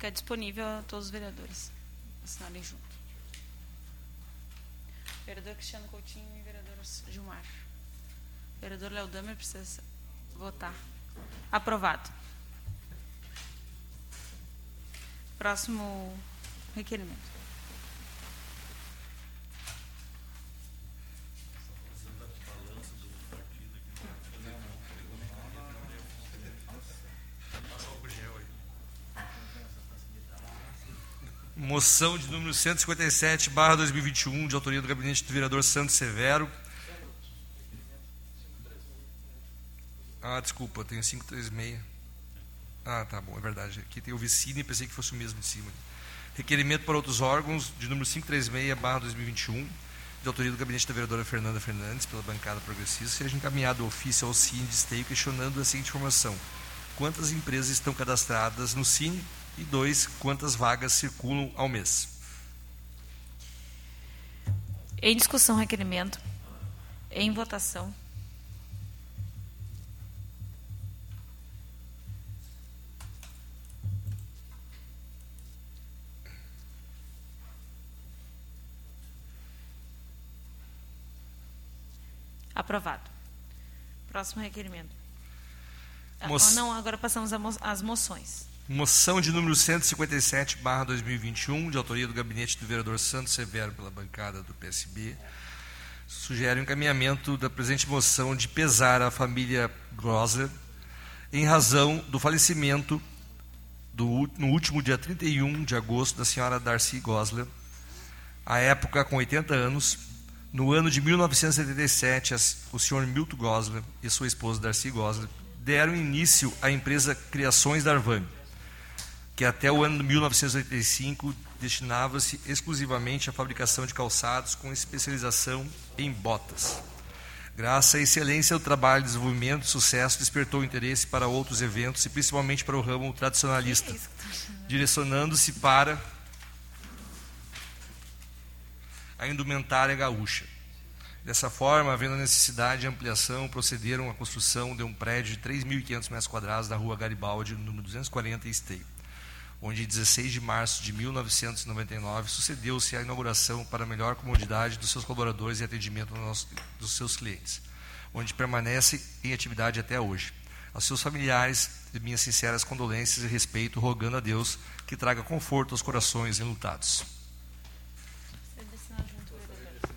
[SPEAKER 1] Fica disponível a todos os vereadores assinarem junto. Vereador Cristiano Coutinho e vereador Gilmar. Vereador Léo Damer precisa votar. Aprovado. Próximo requerimento.
[SPEAKER 2] Moção de número 157, barra 2021, de autoria do gabinete do vereador Santos Severo. Ah, desculpa, tenho 536. Ah, tá bom, é verdade. Aqui tem o Vicine, pensei que fosse o mesmo de cima. Requerimento para outros órgãos, de número 536, barra 2021, de autoria do gabinete da vereadora Fernanda Fernandes, pela bancada progressista, seja encaminhado ofício ao Cine de Esteio questionando a seguinte informação. Quantas empresas estão cadastradas no Cine e dois, quantas vagas circulam ao mês.
[SPEAKER 1] Em discussão, requerimento. Em votação. Aprovado. Próximo requerimento.
[SPEAKER 2] Mo
[SPEAKER 1] ah, não, agora passamos às moções.
[SPEAKER 2] Moção de número 157, barra 2021, de autoria do gabinete do vereador Santos Severo pela bancada do PSB, sugere o encaminhamento da presente moção de pesar à família Grosler em razão do falecimento do, no último dia 31 de agosto da senhora Darcy Gosler, à época com 80 anos, No ano de 1977, o senhor Milton Gosler e sua esposa Darcy Gosler deram início à empresa Criações Darvan, que até o ano de 1985 destinava-se exclusivamente à fabricação de calçados com especialização em botas. Graças à excelência do trabalho, desenvolvimento e sucesso, despertou interesse para outros eventos e principalmente para o ramo tradicionalista, direcionando-se para a indumentária gaúcha. Dessa forma, havendo a necessidade de ampliação, procederam à construção de um prédio de 3.500 metros quadrados da rua Garibaldi, número 240, em Esteio, onde, em 16 de março de 1999, sucedeu-se a inauguração para a melhor comodidade dos seus colaboradores e atendimento dos seus clientes, onde permanece em atividade até hoje. Aos seus familiares, minhas sinceras condolências e respeito, rogando a Deus que traga conforto aos corações enlutados.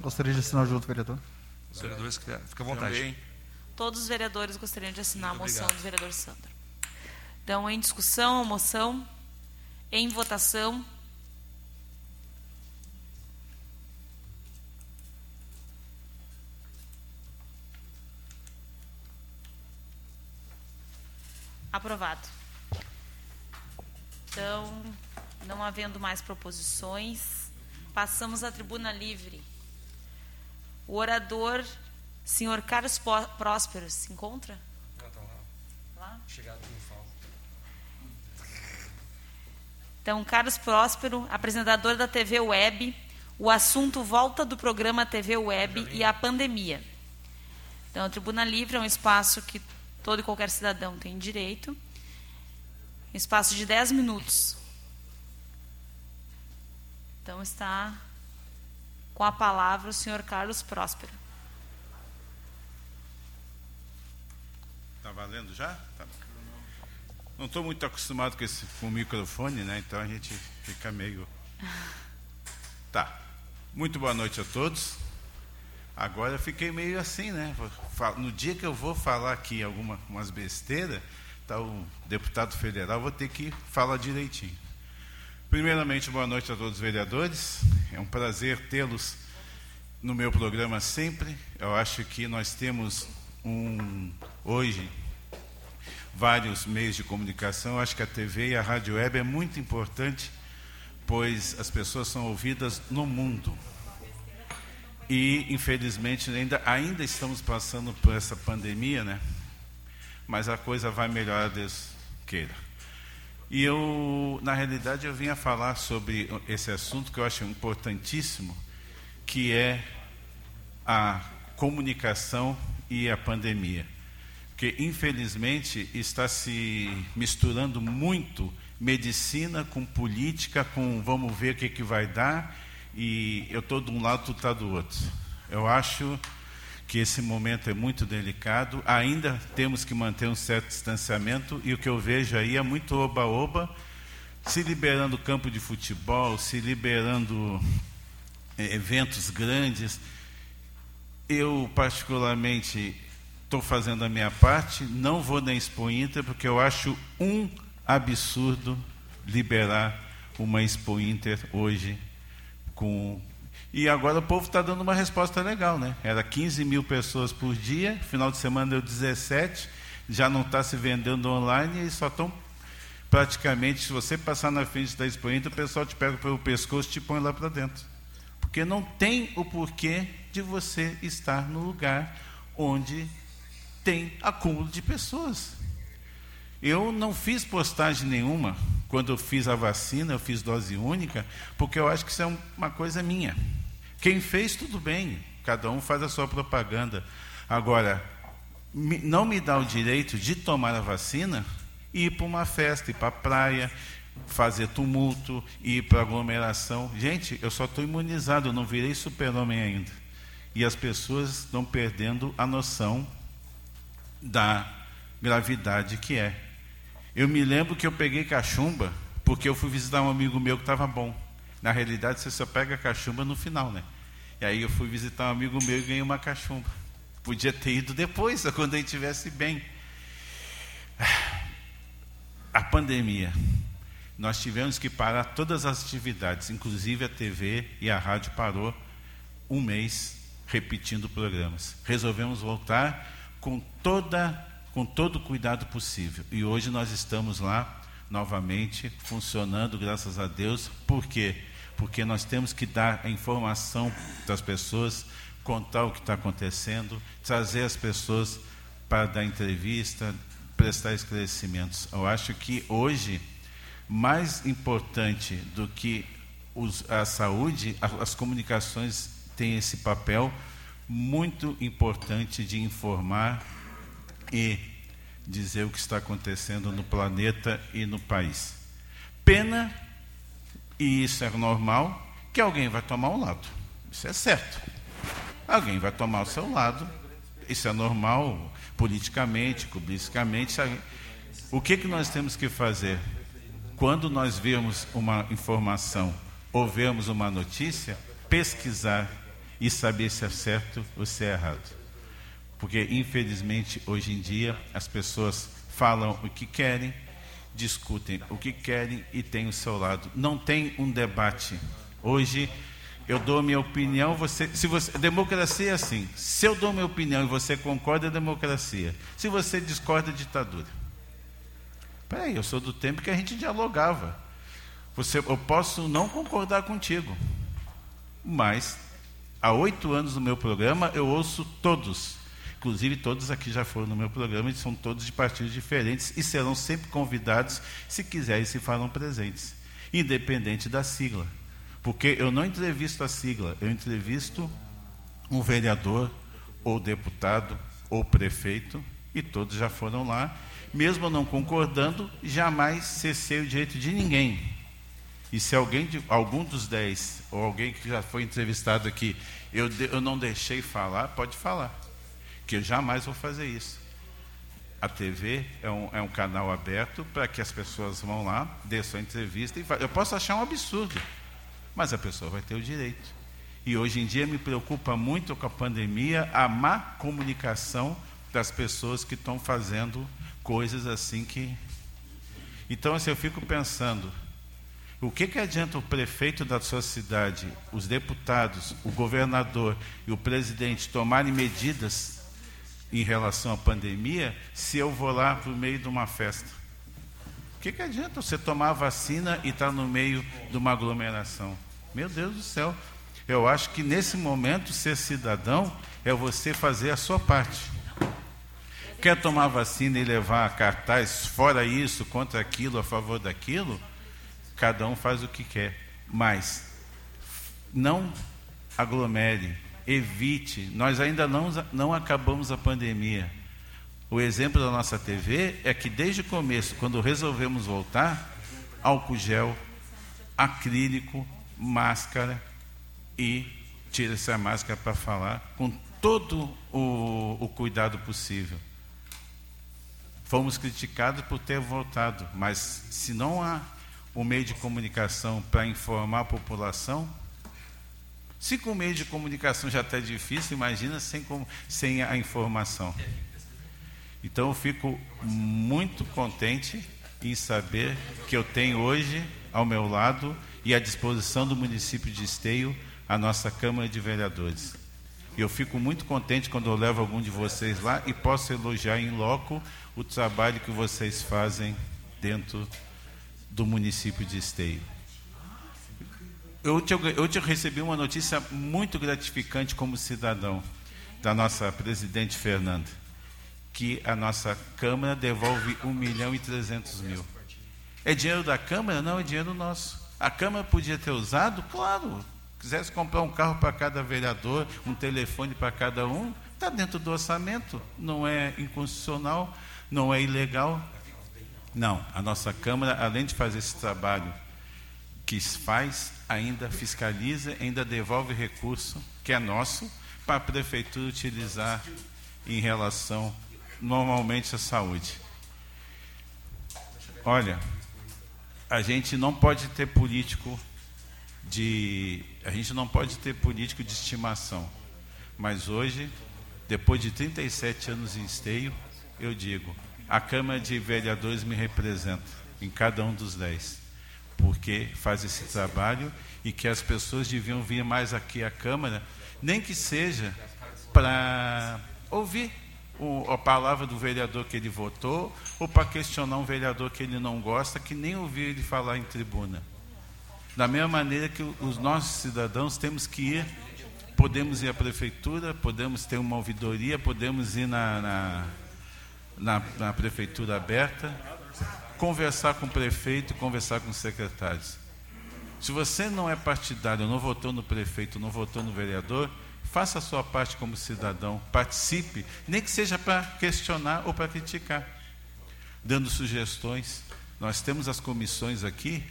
[SPEAKER 7] Gostaria de assinar junto, vereador.
[SPEAKER 2] Os vereadores, fica à vontade. Também.
[SPEAKER 1] Todos os vereadores gostariam de assinar Muito a moção obrigado. do vereador Sandro. Então, em discussão, a moção. Em votação. Aprovado. Então, não havendo mais proposições, passamos à tribuna livre. O orador, senhor Carlos Próspero, se encontra? Não, está lá. Lá? Chegado. Então, Carlos Próspero, apresentador da TV Web, o assunto volta do programa TV Web e a pandemia. Então, a Tribuna Livre é um espaço que todo e qualquer cidadão tem direito. Um espaço de 10 minutos. Então, está com a palavra o senhor Carlos Próspero.
[SPEAKER 8] Está valendo já? Tá. Não estou muito acostumado com, esse, com o microfone, né? Então a gente fica meio. Tá. Muito boa noite a todos. Agora eu fiquei meio assim, né? No dia que eu vou falar aqui algumas besteiras, tá o deputado federal, vou ter que falar direitinho. Primeiramente, boa noite a todos os vereadores. É um prazer tê-los no meu programa sempre. Eu acho que nós temos um hoje vários meios de comunicação. Acho que a TV e a rádio web é muito importante, pois as pessoas são ouvidas no mundo. E infelizmente ainda ainda estamos passando por essa pandemia, né? Mas a coisa vai melhorar, Deus queira. E eu, na realidade, eu vinha falar sobre esse assunto que eu acho importantíssimo, que é a comunicação e a pandemia. Porque, infelizmente, está se misturando muito medicina com política, com vamos ver o que, que vai dar, e eu estou de um lado, tu está do outro. Eu acho que esse momento é muito delicado, ainda temos que manter um certo distanciamento, e o que eu vejo aí é muito oba-oba, se liberando campo de futebol, se liberando eh, eventos grandes. Eu, particularmente, estou fazendo a minha parte, não vou na Expo Inter, porque eu acho um absurdo liberar uma Expo Inter hoje com e agora o povo está dando uma resposta legal, né? Era 15 mil pessoas por dia, final de semana deu 17, já não está se vendendo online e só estão praticamente, se você passar na frente da expoente, o pessoal te pega pelo pescoço e te põe lá para dentro. Porque não tem o porquê de você estar no lugar onde tem acúmulo de pessoas. Eu não fiz postagem nenhuma quando eu fiz a vacina, eu fiz dose única, porque eu acho que isso é uma coisa minha. Quem fez, tudo bem, cada um faz a sua propaganda. Agora, não me dá o direito de tomar a vacina e ir para uma festa, ir para a praia, fazer tumulto, ir para aglomeração. Gente, eu só estou imunizado, eu não virei super-homem ainda. E as pessoas estão perdendo a noção da gravidade que é. Eu me lembro que eu peguei cachumba porque eu fui visitar um amigo meu que estava bom. Na realidade, você só pega cachumba no final, né? E aí eu fui visitar um amigo meu e ganhei uma cachumba. Podia ter ido depois, quando ele estivesse bem. A pandemia. Nós tivemos que parar todas as atividades, inclusive a TV e a rádio parou um mês repetindo programas. Resolvemos voltar com toda com todo o cuidado possível. E hoje nós estamos lá novamente funcionando, graças a Deus. Por quê? Porque nós temos que dar a informação das pessoas, contar o que está acontecendo, trazer as pessoas para dar entrevista, prestar esclarecimentos. Eu acho que hoje, mais importante do que os, a saúde, as comunicações têm esse papel muito importante de informar e dizer o que está acontecendo no planeta e no país. Pena, e isso é normal, que alguém vai tomar um lado. Isso é certo. Alguém vai tomar o seu lado. Isso é normal, politicamente, publicamente. O que, que nós temos que fazer? Quando nós vemos uma informação ou vemos uma notícia, pesquisar e saber se é certo ou se é errado. Porque, infelizmente, hoje em dia, as pessoas falam o que querem, discutem o que querem e têm o seu lado. Não tem um debate. Hoje, eu dou minha opinião, você, se você, democracia é assim. Se eu dou minha opinião e você concorda, é democracia. Se você discorda, é ditadura. Peraí, eu sou do tempo que a gente dialogava. Você, eu posso não concordar contigo, mas há oito anos no meu programa eu ouço todos Inclusive, todos aqui já foram no meu programa e são todos de partidos diferentes e serão sempre convidados, se quiserem, se farão presentes, independente da sigla. Porque eu não entrevisto a sigla, eu entrevisto um vereador, ou deputado, ou prefeito, e todos já foram lá. Mesmo não concordando, jamais cessei o direito de ninguém. E se alguém, de, algum dos dez, ou alguém que já foi entrevistado aqui, eu, de, eu não deixei falar, pode falar que eu jamais vou fazer isso. A TV é um, é um canal aberto para que as pessoas vão lá, dê sua entrevista e Eu posso achar um absurdo, mas a pessoa vai ter o direito. E hoje em dia me preocupa muito com a pandemia a má comunicação das pessoas que estão fazendo coisas assim que. Então, assim, eu fico pensando, o que, que adianta o prefeito da sua cidade, os deputados, o governador e o presidente tomarem medidas em relação à pandemia se eu vou lá para o meio de uma festa? O que, que adianta você tomar vacina e estar tá no meio de uma aglomeração? Meu Deus do céu. Eu acho que nesse momento ser cidadão é você fazer a sua parte. Quer tomar vacina e levar cartaz fora isso, contra aquilo, a favor daquilo? Cada um faz o que quer. Mas não aglomere, evite. Nós ainda não, não acabamos a pandemia. O exemplo da nossa TV é que desde o começo, quando resolvemos voltar, álcool gel, acrílico, máscara e tira-se a máscara para falar, com todo o, o cuidado possível. Fomos criticados por ter voltado, mas se não há um meio de comunicação para informar a população, se com meio de comunicação já está difícil, imagina sem, sem a informação. Então eu fico muito contente em saber que eu tenho hoje ao meu lado e à disposição do município de Esteio a nossa Câmara de Vereadores. E eu fico muito contente quando eu levo algum de vocês lá e posso elogiar em loco o trabalho que vocês fazem dentro do município de Esteio. Eu te, eu te recebi uma notícia muito gratificante como cidadão da nossa presidente Fernanda, que a nossa Câmara devolve 1 milhão e 300 mil. É dinheiro da Câmara? Não, é dinheiro nosso. A Câmara podia ter usado? Claro. Quisesse comprar um carro para cada vereador, um telefone para cada um, está dentro do orçamento. Não é inconstitucional, não é ilegal. Não, a nossa Câmara, além de fazer esse trabalho que faz, ainda fiscaliza, ainda devolve recurso que é nosso para a prefeitura utilizar em relação normalmente à saúde. Olha, a gente não pode ter político de a gente não pode ter político de estimação. Mas hoje, depois de 37 anos em esteio, eu digo, a Câmara de Vereadores me representa em cada um dos dez porque faz esse trabalho e que as pessoas deviam vir mais aqui à Câmara Nem que seja para ouvir o, a palavra do vereador que ele votou ou para questionar um vereador que ele não gosta, que nem ouvir ele falar em tribuna. Da mesma maneira que os nossos cidadãos temos que ir, podemos ir à prefeitura, podemos ter uma ouvidoria, podemos ir na, na, na, na prefeitura aberta, conversar com o prefeito, conversar com os secretários. Se você não é partidário, não votou no prefeito, não votou no vereador, faça a sua parte como cidadão, participe, nem que seja para questionar ou para criticar, dando sugestões. Nós temos as comissões aqui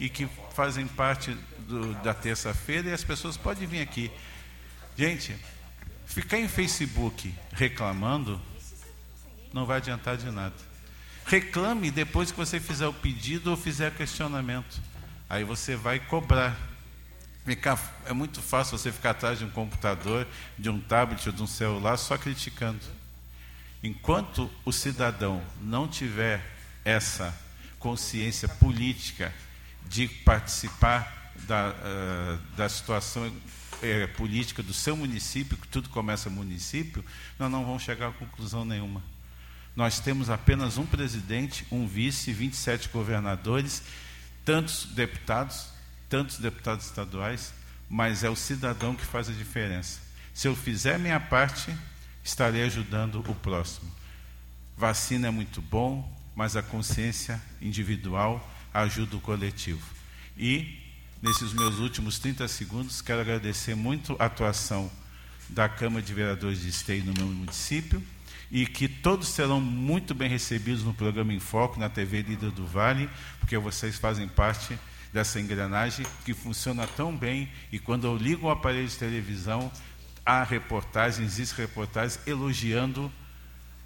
[SPEAKER 8] e que fazem parte do, da terça-feira e as pessoas podem vir aqui. Gente, ficar em Facebook reclamando não vai adiantar de nada. Reclame depois que você fizer o pedido ou fizer questionamento. Aí você vai cobrar é muito fácil você ficar atrás de um computador, de um tablet ou de um celular só criticando. Enquanto o cidadão não tiver essa consciência política de participar da, uh, da situação uh, política do seu município, que tudo começa município, nós não vamos chegar a conclusão nenhuma. Nós temos apenas um presidente, um vice, 27 governadores, tantos deputados, tantos deputados estaduais, mas é o cidadão que faz a diferença. Se eu fizer minha parte, estarei ajudando o próximo. Vacina é muito bom, mas a consciência individual ajuda o coletivo. E, nesses meus últimos 30 segundos, quero agradecer muito a atuação da Câmara de Vereadores de Esteio no meu município e que todos serão muito bem recebidos no programa Em Foco, na TV Líder do Vale, porque vocês fazem parte dessa engrenagem que funciona tão bem e quando eu ligo o aparelho de televisão, há reportagens, existem reportagens elogiando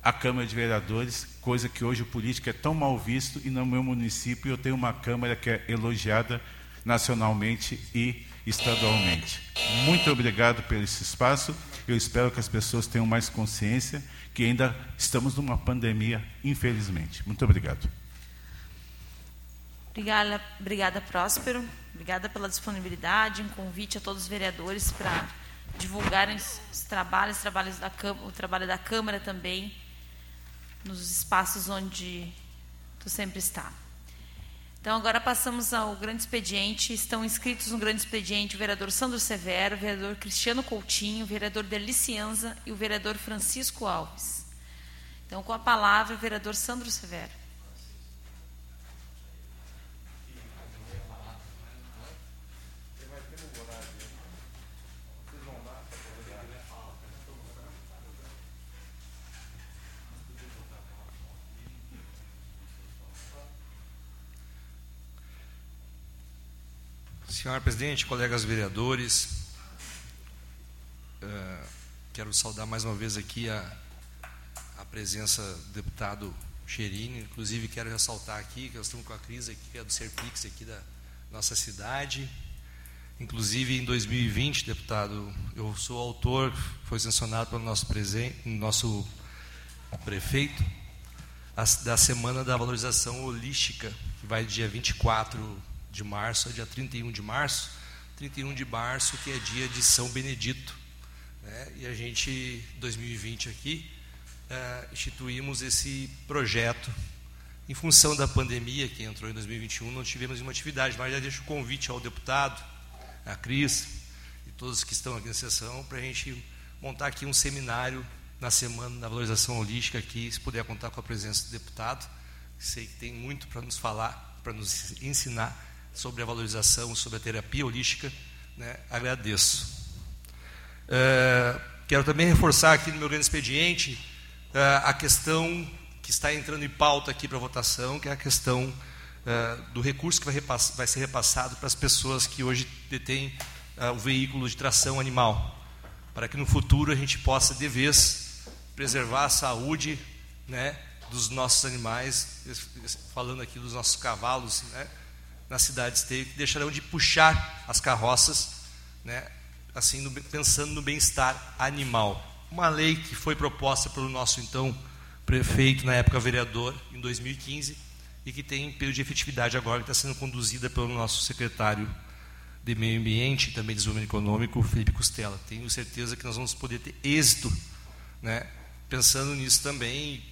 [SPEAKER 8] a Câmara de Vereadores, coisa que hoje o político é tão mal visto e no meu município eu tenho uma Câmara que é elogiada nacionalmente e estadualmente. Muito obrigado pelo esse espaço. Eu espero que as pessoas tenham mais consciência que ainda estamos numa pandemia, infelizmente. Muito obrigado.
[SPEAKER 1] Obrigada, obrigada, Próspero. Obrigada pela disponibilidade, um convite a todos os vereadores para divulgarem os trabalhos, os trabalhos da o trabalho da Câmara também, nos espaços onde tu sempre está. Então, agora passamos ao grande expediente. Estão inscritos no grande expediente o vereador Sandro Severo, o vereador Cristiano Coutinho, o vereador Delicianza e o vereador Francisco Alves. Então, com a palavra, o vereador Sandro Severo.
[SPEAKER 2] Senhor presidente, colegas vereadores, uh, quero saudar mais uma vez aqui a, a presença do deputado Cherini, inclusive quero ressaltar aqui que nós estamos com a crise aqui, é do Serpix aqui da nossa cidade. Inclusive em 2020, deputado, eu sou autor, foi sancionado pelo nosso, nosso prefeito, da Semana da Valorização Holística, que vai dia 24 de março, é dia 31 de março, 31 de março, que é dia de São Benedito. Né? E a gente, 2020 aqui, é, instituímos esse projeto. Em função da pandemia que entrou em 2021, não tivemos nenhuma atividade, mas já deixo o convite ao deputado, a Cris e todos que estão aqui na sessão, para a gente montar aqui um seminário na semana da valorização holística aqui, se puder contar com a presença do deputado, sei que tem muito para nos falar, para nos ensinar sobre a valorização, sobre a terapia holística, né, agradeço. É, quero também reforçar aqui no meu grande expediente é, a questão que está entrando em pauta aqui para votação, que é a questão é, do recurso que vai, vai, ser repassado para as pessoas que hoje detêm o veículo de tração animal, para que no futuro a gente possa, de vez, preservar a saúde né, dos nossos animais, falando aqui dos nossos cavalos, né, nas cidades que deixarão de puxar as carroças, né, assim, no, pensando no bem-estar animal. Uma lei que foi proposta pelo nosso então prefeito, na época vereador, em 2015, e que tem período de efetividade agora, que está sendo conduzida pelo nosso secretário de Meio Ambiente e também Desenvolvimento Econômico, Felipe Costela. Tenho certeza que nós vamos poder ter êxito, né, pensando nisso também,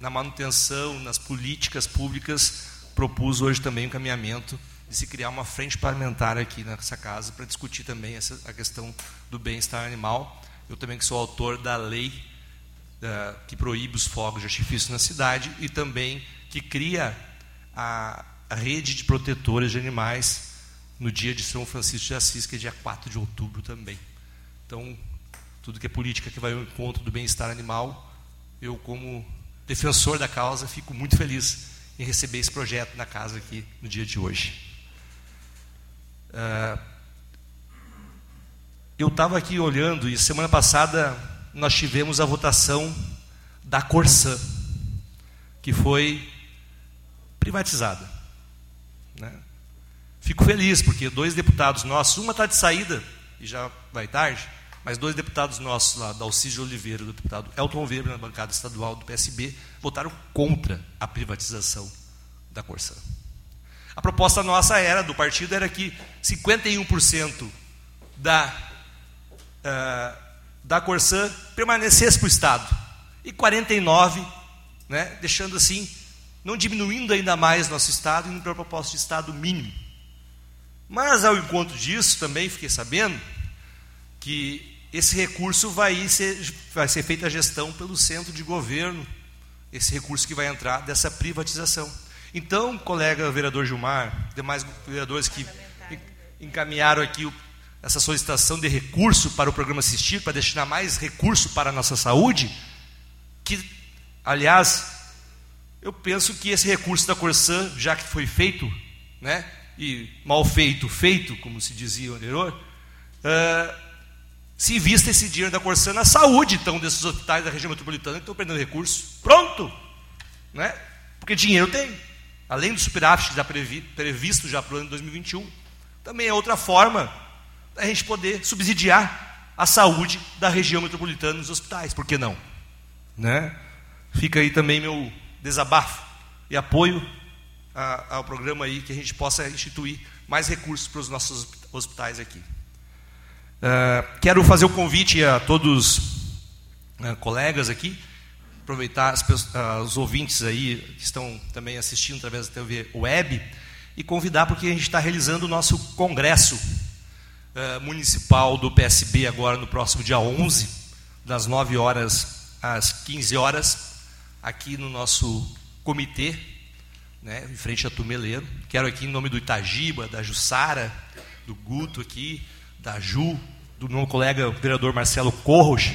[SPEAKER 2] na manutenção, nas políticas públicas. Propus hoje também um caminhamento de se criar uma frente parlamentar aqui nessa casa para discutir também essa, a questão do bem-estar animal. Eu também que sou autor da lei uh, que proíbe os fogos de artifício na cidade e também que cria a, a rede de protetores de animais no dia de São Francisco de Assis, que é dia 4 de outubro também. Então, tudo que é política que vai ao encontro do bem-estar animal, eu, como defensor da causa, fico muito feliz em receber esse projeto na casa aqui no dia de hoje. Uh, eu estava aqui olhando e semana passada nós tivemos a votação da Corsã, que foi privatizada. Né? Fico feliz, porque dois deputados nossos, uma está de saída, e já vai tarde, mas dois deputados nossos lá, da Alcide Oliveira, do deputado Elton Weber, na bancada estadual do PSB, votaram contra a privatização da Corsã. A proposta nossa era, do partido, era que 51% da, uh, da Corsã permanecesse para o Estado e 49%, né, deixando assim, não diminuindo ainda mais nosso Estado, indo para a proposta de Estado mínimo. Mas ao encontro disso, também fiquei sabendo que esse recurso vai ser, vai ser feita a gestão pelo centro de governo, esse recurso que vai entrar dessa privatização. Então, colega vereador Gilmar, demais vereadores que encaminharam aqui essa solicitação de recurso para o programa assistir, para destinar mais recurso para a nossa saúde, que, aliás, eu penso que esse recurso da Corsã, já que foi feito, né, e mal feito, feito, como se dizia anterior, uh, se invista esse dinheiro da Corsã na saúde, então, desses hospitais da região metropolitana que estão perdendo recursos. Pronto! Né? Porque dinheiro tem. Além do superávit já previsto já para o ano de 2021, também é outra forma da gente poder subsidiar a saúde da região metropolitana nos hospitais. Por que não? Né? Fica aí também meu desabafo e apoio a, ao programa aí que a gente possa instituir mais recursos para os nossos hospitais aqui. Uh, quero fazer o convite a todos uh, colegas aqui, aproveitar as, uh, os ouvintes aí que estão também assistindo através da TV web e convidar porque a gente está realizando o nosso congresso municipal do PSB agora no próximo dia 11, das 9 horas às 15 horas, aqui no nosso comitê né, em frente a Tumeleiro. Quero aqui em nome do Itagiba, da Jussara, do Guto aqui, da Ju, do meu colega vereador Marcelo Corros,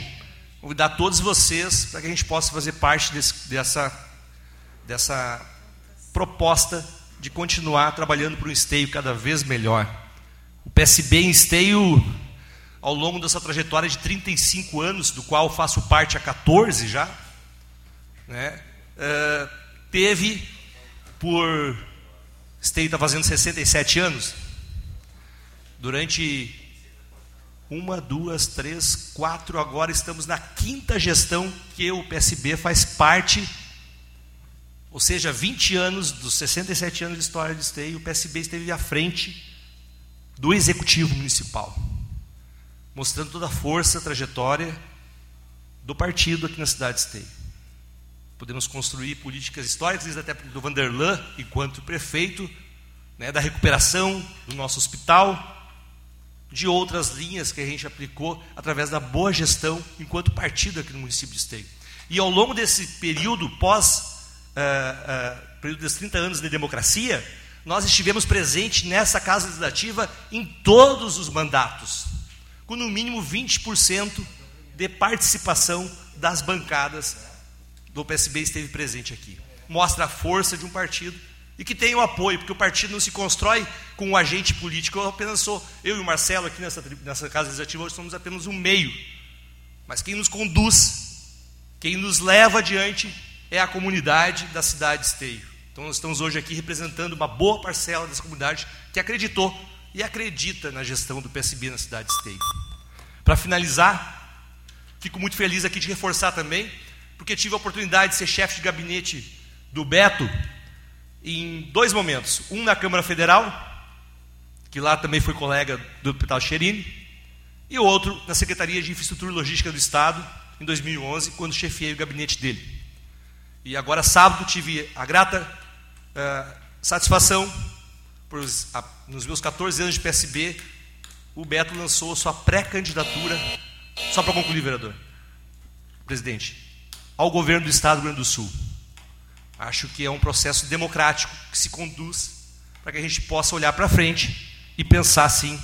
[SPEAKER 2] convidar todos vocês para que a gente possa fazer parte desse, dessa, dessa proposta de continuar trabalhando para um esteio cada vez melhor. O PSB em esteio, ao longo dessa trajetória de 35 anos, do qual faço parte há 14 já, né, uh, teve por. Esteio está fazendo 67 anos. Durante uma, duas, três, quatro, agora estamos na quinta gestão que o PSB faz parte, ou seja, 20 anos dos 67 anos de história de Esteio, o PSB esteve à frente do executivo municipal, mostrando toda a força, a trajetória do partido aqui na cidade de Esteio podemos construir políticas históricas, até do Vanderlan, enquanto prefeito, né, da recuperação do nosso hospital, de outras linhas que a gente aplicou através da boa gestão enquanto partido aqui no município de Esteio. E ao longo desse período, pós uh, uh, período dos 30 anos de democracia, nós estivemos presentes nessa Casa Legislativa em todos os mandatos, com no mínimo 20% de participação das bancadas do PSB esteve presente aqui. Mostra a força de um partido e que tem o apoio, porque o partido não se constrói com um agente político. Eu apenas sou, eu e o Marcelo aqui nessa, nessa casa legislativa, hoje somos apenas um meio. Mas quem nos conduz, quem nos leva adiante é a comunidade da cidade de Esteio. Então nós estamos hoje aqui representando uma boa parcela dessa comunidade que acreditou e acredita na gestão do PSB na cidade de Esteio. Para finalizar, fico muito feliz aqui de reforçar também porque tive a oportunidade de ser chefe de gabinete do Beto em dois momentos. Um na Câmara Federal, que lá também foi colega do deputado Cherini, e outro na Secretaria de Infraestrutura e Logística do Estado, em 2011, quando chefiei o gabinete dele. E agora, sábado, tive a grata uh, satisfação, por, a, nos meus 14 anos de PSB, o Beto lançou sua pré-candidatura, só para concluir, vereador, presidente, ao governo do Estado do Rio Grande do Sul. Acho que é um processo democrático que se conduz para que a gente possa olhar para frente e pensar, sim,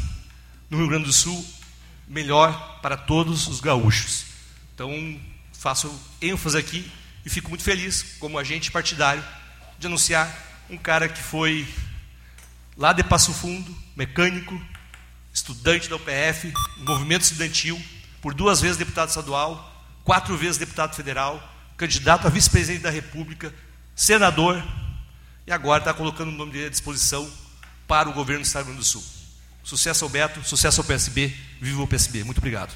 [SPEAKER 2] no Rio Grande do Sul, melhor para todos os gaúchos. Então, faço ênfase aqui e fico muito feliz, como agente partidário, de anunciar um cara que foi lá de Passo Fundo, mecânico, estudante da UPF, movimento estudantil, por duas vezes deputado estadual, quatro vezes deputado federal, candidato a vice-presidente da República, senador, e agora está colocando o nome dele à disposição para o governo do Estado do Rio Grande do Sul. Sucesso ao Beto, sucesso ao PSB, viva o PSB. Muito obrigado.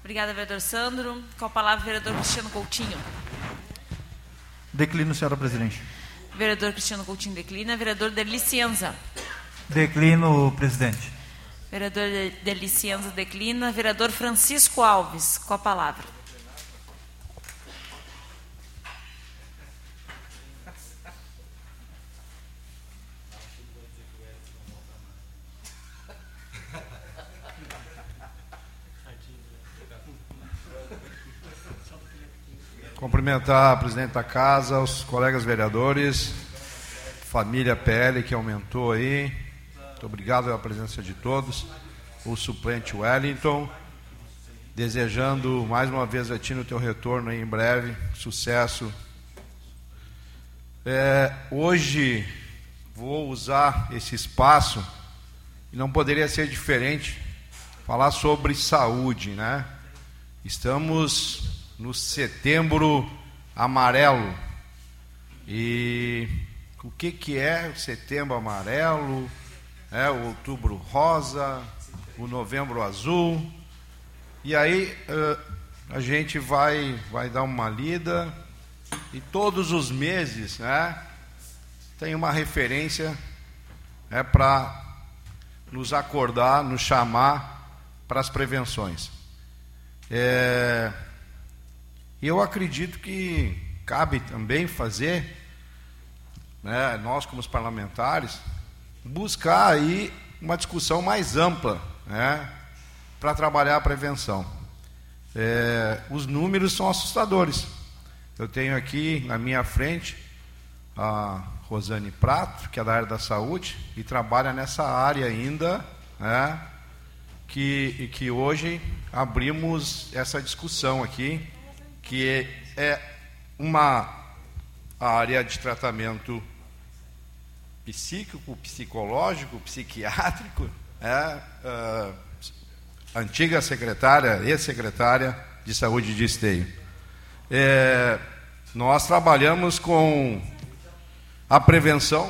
[SPEAKER 1] Obrigada, vereador Sandro. Com a palavra, vereador Cristiano Coutinho.
[SPEAKER 7] Declino, senhora presidente.
[SPEAKER 1] Vereador Cristiano Coutinho declina. Vereador Delicienza.
[SPEAKER 7] Declino, presidente.
[SPEAKER 1] Vereador Delicienza declina. Vereador Francisco Alves, com a palavra.
[SPEAKER 4] Cumprimentar a presidente da casa, os colegas vereadores, família PL que aumentou aí. Muito obrigado pela presença de todos. O suplente Wellington. Desejando mais uma vez a ti no teu retorno aí em breve. Sucesso. É, hoje vou usar esse espaço e não poderia ser diferente falar sobre saúde, né? Estamos no setembro amarelo. E o que, que é o setembro amarelo? É o outubro rosa, o novembro azul. E aí uh, a gente vai, vai dar uma lida e todos os meses né, tem uma referência é, para nos acordar, nos chamar para as prevenções. É, e eu acredito que cabe também fazer, né, nós como os parlamentares, buscar aí uma discussão mais ampla né, para trabalhar a prevenção. É, os números são assustadores. Eu tenho aqui na minha frente a Rosane Prato, que é da área da saúde, e trabalha nessa área ainda, né, que, que hoje abrimos essa discussão aqui que é uma área de tratamento psíquico, psicológico, psiquiátrico, é, uh, antiga secretária, ex-secretária de saúde de Esteio. É, nós trabalhamos com a prevenção.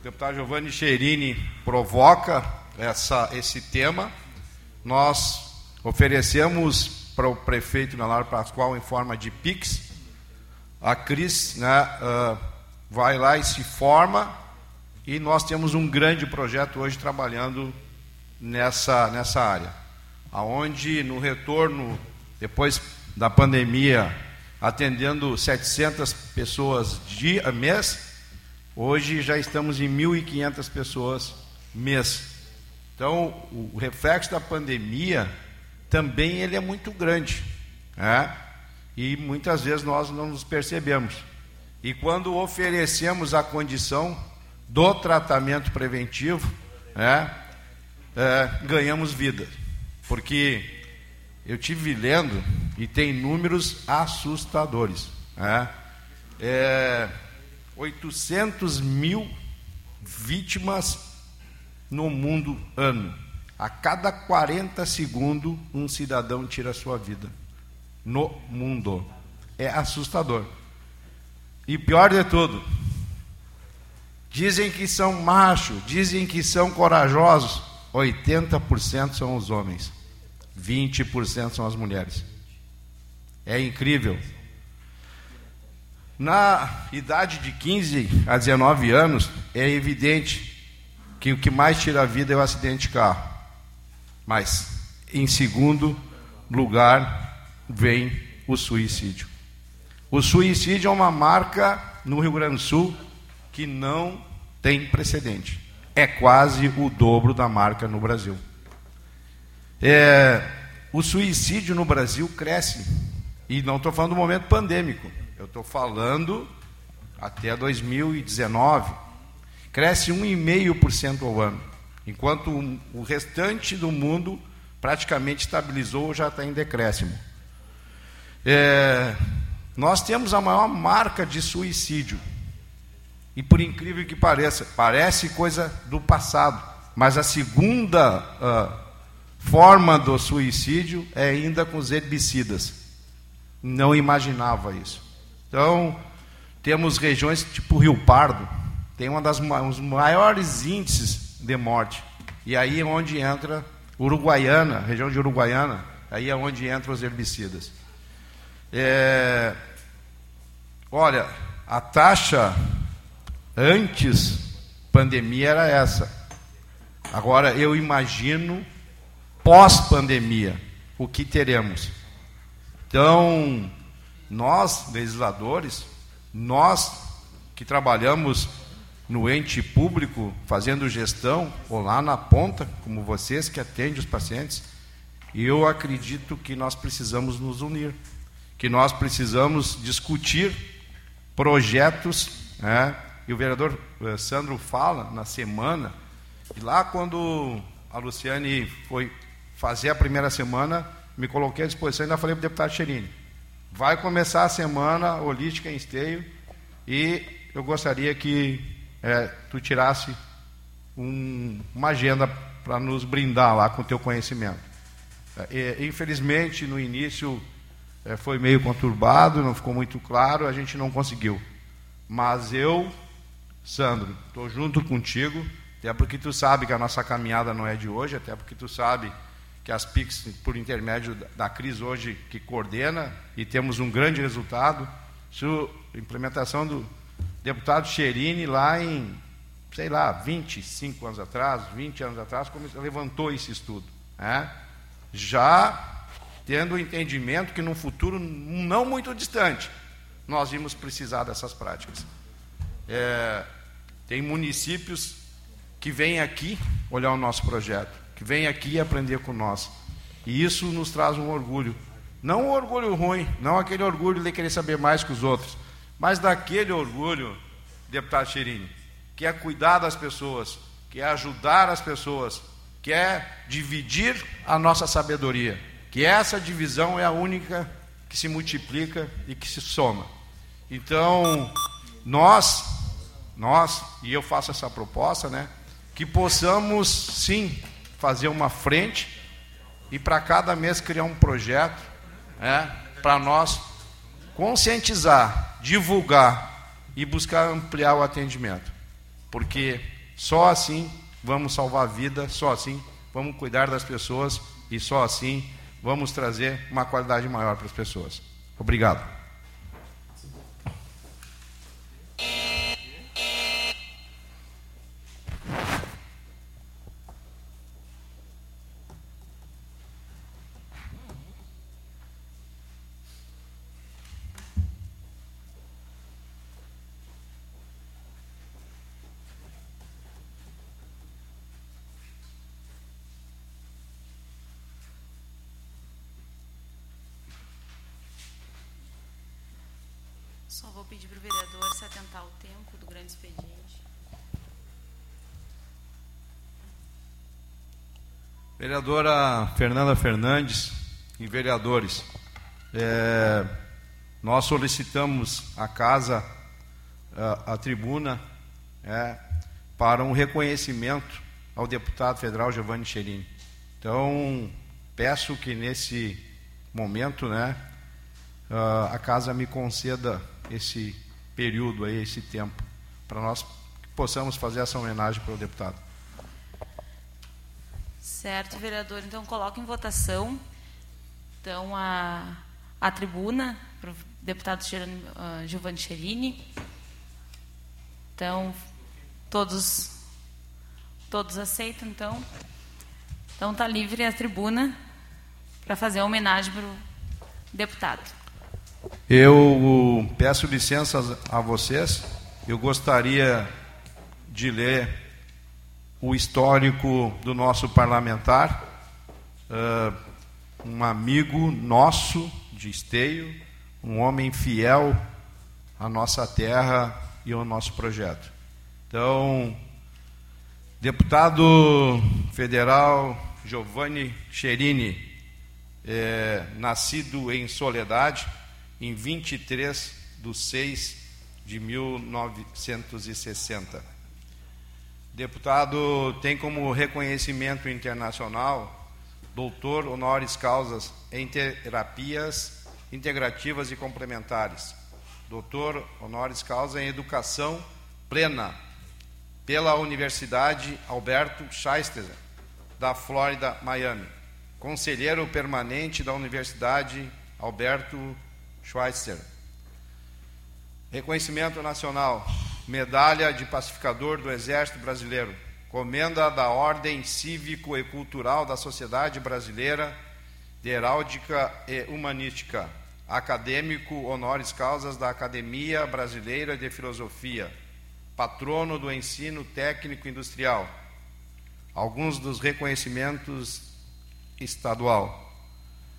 [SPEAKER 4] O deputado Giovanni Cherini provoca essa, esse tema. Nós oferecemos para o prefeito Melar Pascoal em forma de PIX. A Cris né, uh, vai lá e se forma e nós temos um grande projeto hoje trabalhando nessa, nessa área. Aonde no retorno, depois da pandemia, atendendo 700 pessoas dia, mês, hoje já estamos em 1.500 pessoas mês. Então, o reflexo da pandemia também ele é muito grande. Né? E muitas vezes nós não nos percebemos. E quando oferecemos a condição do tratamento preventivo, né, é, ganhamos vida. Porque eu tive lendo e tem números assustadores. Né? É, 800 mil vítimas no mundo ano. A cada 40 segundos, um cidadão tira a sua vida no mundo. É assustador. E pior de tudo, dizem que são machos, dizem que são corajosos. 80% são os homens, 20% são as mulheres. É incrível. Na idade de 15 a 19 anos, é evidente que o que mais tira a vida é o acidente de carro. Mas, em segundo lugar, vem o suicídio. O suicídio é uma marca no Rio Grande do Sul que não tem precedente. É quase o dobro da marca no Brasil. É, o suicídio no Brasil cresce. E não estou falando do momento pandêmico. Eu estou falando até 2019. Cresce 1,5% ao ano. Enquanto o restante do mundo praticamente estabilizou ou já está em decréscimo. É, nós temos a maior marca de suicídio. E por incrível que pareça, parece coisa do passado, mas a segunda uh, forma do suicídio é ainda com os herbicidas. Não imaginava isso. Então, temos regiões tipo Rio Pardo, tem uma das um dos maiores índices de morte. E aí é onde entra Uruguaiana, região de Uruguaiana, aí é onde entram os herbicidas. É, olha, a taxa antes pandemia era essa. Agora eu imagino pós-pandemia o que teremos. Então, nós, legisladores, nós que trabalhamos no ente público, fazendo gestão, ou lá na ponta, como vocês que atendem os pacientes, eu acredito que nós precisamos nos unir, que nós precisamos discutir projetos, né? e o vereador eh, Sandro fala na semana, e lá quando a Luciane foi fazer a primeira semana, me coloquei à disposição e ainda falei para o deputado Cherini, vai começar a semana holística em esteio, e eu gostaria que é, tu tirasse um, uma agenda para nos brindar lá com o teu conhecimento. É, infelizmente, no início é, foi meio conturbado, não ficou muito claro, a gente não conseguiu. Mas eu, Sandro, estou junto contigo, até porque tu sabe que a nossa caminhada não é de hoje, até porque tu sabe que as PICs, por intermédio da Cris hoje, que coordena, e temos um grande resultado, a implementação do, deputado Cherini, lá em, sei lá, 25 anos atrás, 20 anos atrás, levantou esse estudo. Né? Já tendo o entendimento que num futuro não muito distante, nós vamos precisar dessas práticas. É, tem municípios que vêm aqui olhar o nosso projeto, que vêm aqui aprender com nós. E isso nos traz um orgulho. Não um orgulho ruim, não aquele orgulho de querer saber mais que os outros, mas daquele orgulho, deputado Chirini, que é cuidar das pessoas, que é ajudar as pessoas, que é dividir a nossa sabedoria, que essa divisão é a única que se multiplica e que se soma. Então, nós, nós, e eu faço essa proposta, né, que possamos sim fazer uma frente e para cada mês criar um projeto, né, para nós conscientizar, divulgar e buscar ampliar o atendimento. Porque só assim vamos salvar a vida, só assim vamos cuidar das pessoas e só assim vamos trazer uma qualidade maior para as pessoas. Obrigado. Vereadora Fernanda Fernandes e vereadores, é, nós solicitamos a casa, a, a tribuna, é, para um reconhecimento ao deputado federal Giovanni Cherini. Então, peço que nesse momento, né, a casa me conceda esse período aí, esse tempo, para nós possamos fazer essa homenagem para o deputado.
[SPEAKER 1] Certo, vereador. Então, coloco em votação então, a, a tribuna para o deputado uh, Giovanni Cherini. Então, todos Todos aceitam, então. Então está livre a tribuna para fazer a homenagem para o deputado.
[SPEAKER 4] Eu peço licença a vocês. Eu gostaria de ler o histórico do nosso parlamentar, uh, um amigo nosso de esteio, um homem fiel à nossa terra e ao nosso projeto. Então, deputado federal Giovanni Cherini, é, nascido em Soledade, em 23 de 6 de 1960. Deputado tem como reconhecimento internacional doutor honoris causas em terapias integrativas e complementares, doutor honoris causa em educação plena pela Universidade Alberto Schweitzer, da Flórida, Miami. Conselheiro permanente da Universidade Alberto Schweitzer. Reconhecimento nacional. Medalha de Pacificador do Exército Brasileiro. Comenda da Ordem Cívico e Cultural da Sociedade Brasileira de Heráldica e Humanística. Acadêmico honoris causas da Academia Brasileira de Filosofia patrono do ensino técnico industrial. Alguns dos reconhecimentos estadual.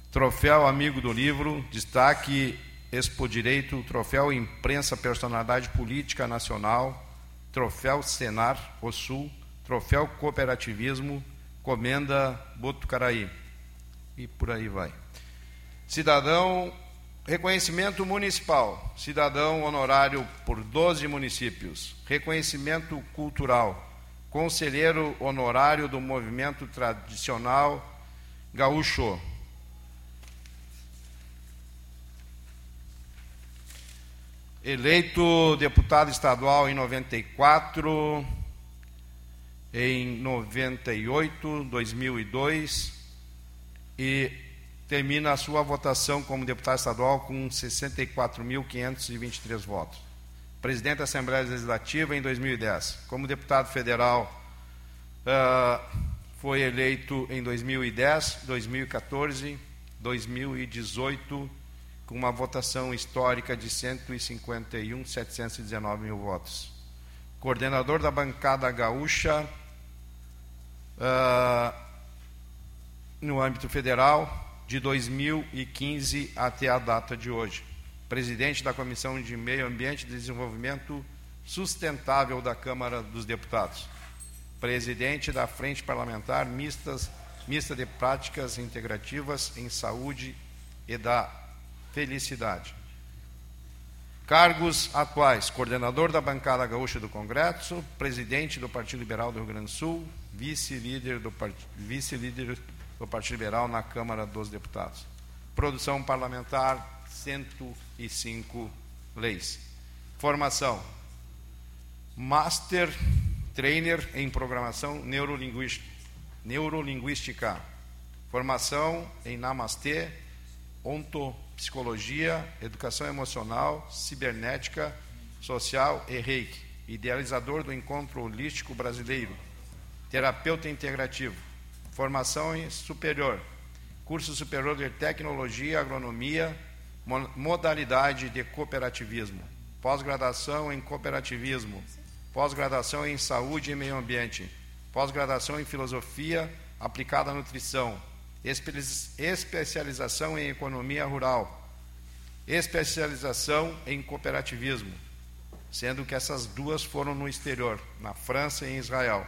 [SPEAKER 4] Troféu Amigo do Livro, destaque Expo Direito, Troféu Imprensa Personalidade Política Nacional, Troféu Senar, o Sul, Troféu Cooperativismo, Comenda Botucaraí. E por aí vai. Cidadão Reconhecimento municipal, cidadão honorário por 12 municípios. Reconhecimento cultural, conselheiro honorário do movimento tradicional gaúcho. Eleito deputado estadual em 94, em 98, 2002 e termina a sua votação como deputado estadual com 64.523 votos. Presidente da Assembleia Legislativa em 2010. Como deputado federal, uh, foi eleito em 2010, 2014, 2018, com uma votação histórica de 151.719 mil votos. Coordenador da bancada gaúcha uh, no âmbito federal, de 2015 até a data de hoje. Presidente da Comissão de Meio Ambiente e Desenvolvimento Sustentável da Câmara dos Deputados. Presidente da Frente Parlamentar Mistas, Mista de Práticas Integrativas em Saúde e da Felicidade. Cargos atuais: coordenador da bancada gaúcha do Congresso, presidente do Partido Liberal do Rio Grande do Sul, vice-líder do, vice-líder do Partido Liberal na Câmara dos Deputados. Produção parlamentar, 105 leis. Formação: Master Trainer em Programação Neurolinguística. Formação em Namastê, Ontopsicologia, Educação Emocional, Cibernética, Social e Reiki. Idealizador do Encontro Holístico Brasileiro. Terapeuta integrativo formação superior, curso superior de tecnologia, agronomia, modalidade de cooperativismo, pós-graduação em cooperativismo, pós-graduação em saúde e meio ambiente, pós-graduação em filosofia aplicada à nutrição, especialização em economia rural, especialização em cooperativismo, sendo que essas duas foram no exterior, na França e em Israel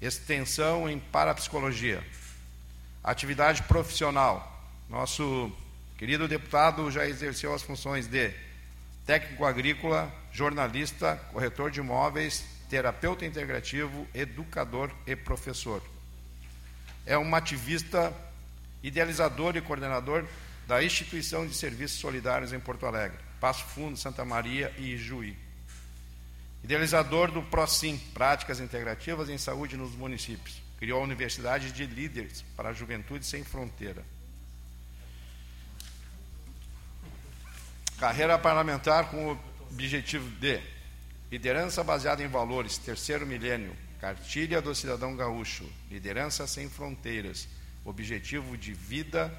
[SPEAKER 4] extensão em parapsicologia. Atividade profissional. Nosso querido deputado já exerceu as funções de técnico agrícola, jornalista, corretor de imóveis, terapeuta integrativo, educador e professor. É um ativista, idealizador e coordenador da Instituição de Serviços Solidários em Porto Alegre, Passo Fundo, Santa Maria e Juí. Idealizador do PROSIM, Práticas Integrativas em Saúde nos Municípios. Criou a Universidade de Líderes para a Juventude Sem Fronteira. Carreira parlamentar com o objetivo de liderança baseada em valores, terceiro milênio, Cartilha do Cidadão Gaúcho, Liderança Sem Fronteiras, Objetivo de Vida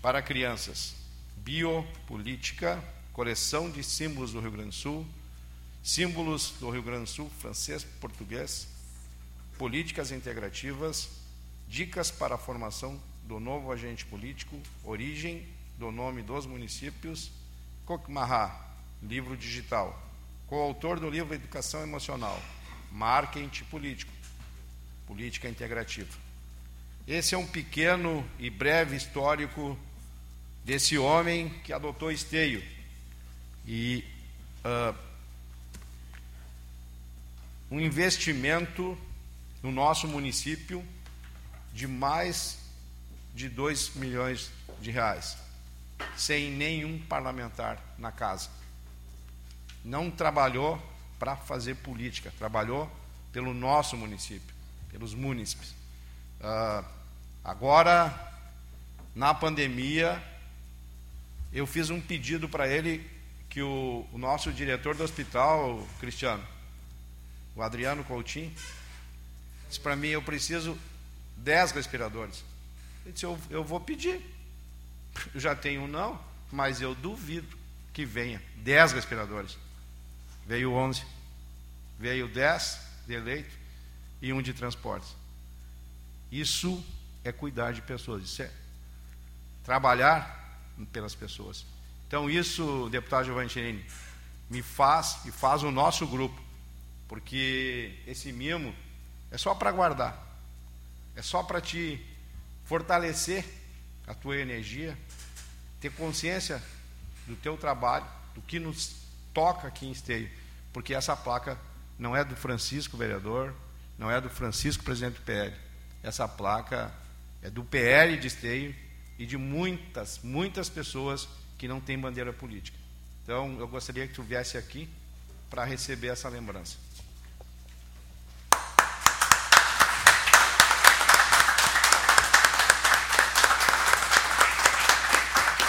[SPEAKER 4] para Crianças, Biopolítica, Coleção de Símbolos do Rio Grande do Sul, Símbolos do Rio Grande do Sul, francês, português, Políticas Integrativas, Dicas para a Formação do Novo Agente Político, Origem do Nome dos Municípios, Kokmará, livro digital, coautor do livro Educação Emocional, Marketing Político, Política Integrativa. Esse é um pequeno e breve histórico desse homem que adotou esteio. E uh, um investimento no nosso município de mais de 2 milhões de reais, sem nenhum parlamentar na casa. Não trabalhou para fazer política, trabalhou pelo nosso município, pelos munícipes. Uh, agora, na pandemia, eu fiz um pedido para ele que o, o, nosso diretor do hospital, Cristiano, o Adriano Coutinho, disse para mim, eu preciso 10 respiradores. Ele disse, eu, eu vou pedir. Eu já tenho um não, mas eu duvido que venha 10 respiradores. Veio 11. Veio 10 de eleito e um de transportes. Isso é cuidar de pessoas, isso é trabalhar pelas pessoas. Então, isso, deputado Giovanni me faz e faz o nosso grupo, porque esse mimo é só para guardar, é só para te fortalecer a tua energia, ter consciência do teu trabalho, do que nos toca aqui em Esteio, porque essa placa não é do Francisco vereador, não é do Francisco presidente do PL. Essa placa é do PL de Esteio e de muitas, muitas pessoas que não têm bandeira política. Então, eu gostaria que tu viesse aqui para receber essa lembrança.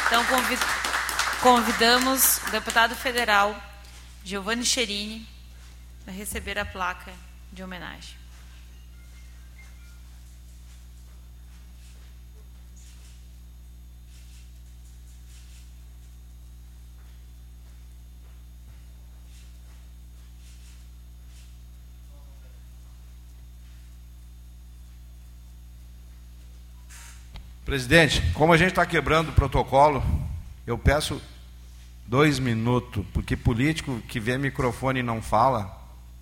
[SPEAKER 1] Então, convidamos o deputado federal Giovanni Cherini a receber a placa de homenagem.
[SPEAKER 4] Presidente, como a gente está quebrando o protocolo, eu peço dois minutos, porque político que vê microfone e não fala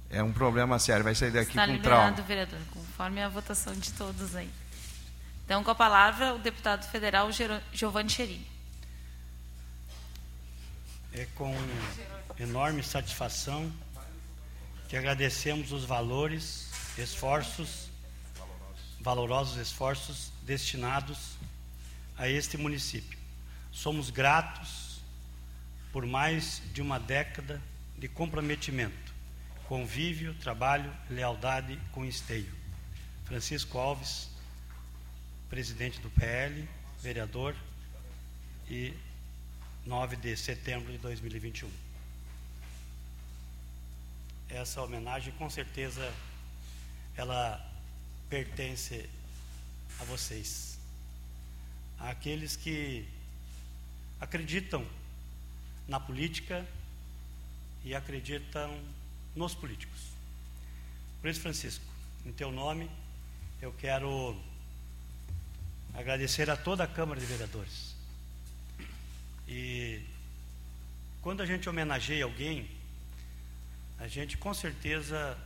[SPEAKER 4] é um problema sério. Vai sair daqui Está com
[SPEAKER 1] liberado, trauma. vereador, conforme a votação de todos aí. Então, com a palavra, o deputado federal Giovanni Cherini.
[SPEAKER 9] É com enorme satisfação que agradecemos os valores, esforços, valorosos esforços destinados a este município. Somos gratos por mais de uma década de comprometimento, convívio, trabalho, lealdade com esteio. Francisco Alves, presidente do PL, vereador, e 9 de setembro de 2021. Essa homenagem, com certeza, ela pertence a vocês, àqueles que acreditam na política e acreditam nos políticos. Por isso, Francisco, em teu nome, eu quero agradecer a toda a Câmara de Vereadores. E quando a gente homenageia alguém, a gente com certeza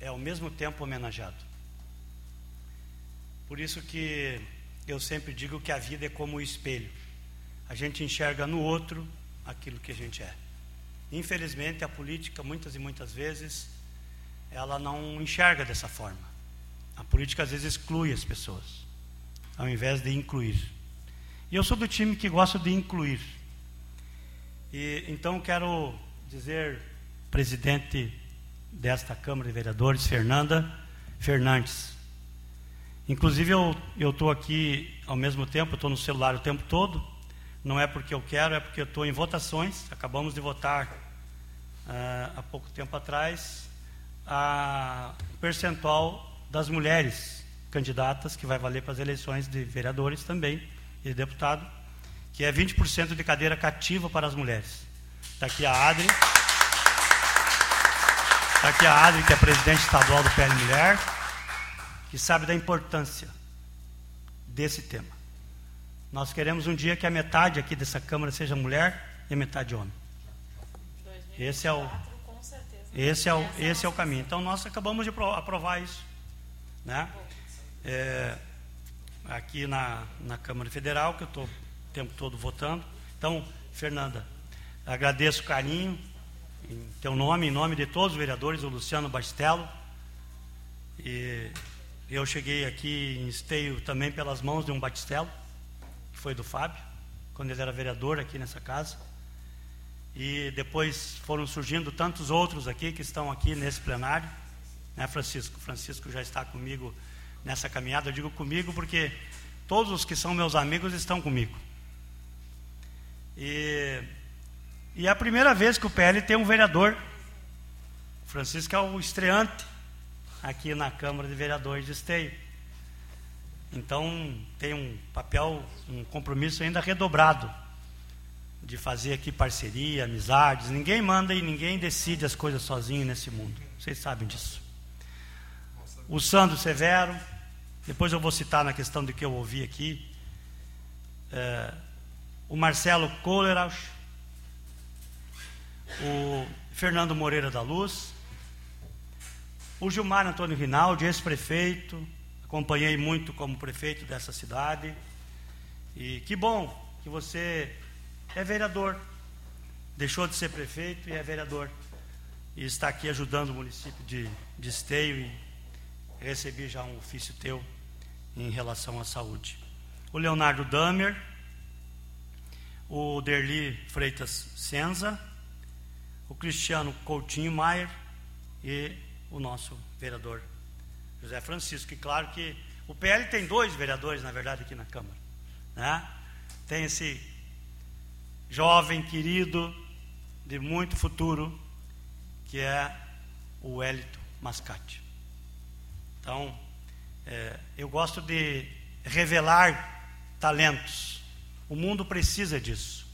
[SPEAKER 9] é ao mesmo tempo homenageado. Por isso que eu sempre digo que a vida é como o espelho. A gente enxerga no outro aquilo que a gente é. Infelizmente, a política, muitas e muitas vezes, ela não enxerga dessa forma. A política às vezes exclui as pessoas, ao invés de incluir. E eu sou do time que gosta de incluir. E então quero dizer, presidente desta Câmara de Vereadores, Fernanda Fernandes, Inclusive eu estou aqui ao mesmo tempo, estou no celular o tempo todo. Não é porque eu quero, é porque eu estou em votações. Acabamos de votar uh, há pouco tempo atrás a percentual das mulheres candidatas, que vai valer para as eleições de vereadores também e de deputado, que é 20% de cadeira cativa para as mulheres. Está aqui a Adri. Está aqui a Adri, que é presidente estadual do PL Mulher, que sabe da importância desse tema. Nós queremos um dia que a metade aqui dessa Câmara seja mulher e a metade homem. Esse é o, esse é o, esse é o caminho. Então nós acabamos de aprovar isso, né? É, aqui na, na Câmara Federal, que eu estou o tempo todo votando. Então, Fernanda, agradeço o carinho em teu nome, em nome de todos os vereadores, o Luciano Bastelo. E eu cheguei aqui em Esteio também pelas mãos de um Batistelo, que foi do Fábio, quando ele era vereador aqui nessa casa. E depois foram surgindo tantos outros aqui que estão aqui nesse plenário. Né, Francisco? Francisco já está comigo nessa caminhada. Eu digo comigo porque todos os que são meus amigos estão comigo. E, e é a primeira vez que o PL tem um vereador. O Francisco é o estreante aqui na Câmara de Vereadores de Esteio. Então, tem um papel, um compromisso ainda redobrado de fazer aqui parceria, amizades. Ninguém manda e ninguém decide as coisas sozinho nesse mundo. Vocês sabem disso. O Sandro Severo, depois eu vou citar na questão do que eu ouvi aqui. É, o Marcelo Kohlerausch, o Fernando Moreira da Luz, o Gilmar Antônio Rinaldi, ex-prefeito, acompanhei muito como prefeito dessa cidade. E que bom que você é vereador, deixou de ser prefeito e é vereador. E está aqui ajudando o município de, de Esteio e recebi já um ofício teu em relação à saúde. O Leonardo Damer, o Derli Freitas Senza, o Cristiano Coutinho Maier e o nosso vereador José Francisco. E claro que o PL tem dois vereadores, na verdade, aqui na Câmara. Né? Tem esse jovem querido de muito futuro, que é o Hélito Mascate. Então, é, eu gosto de revelar talentos. O mundo precisa disso.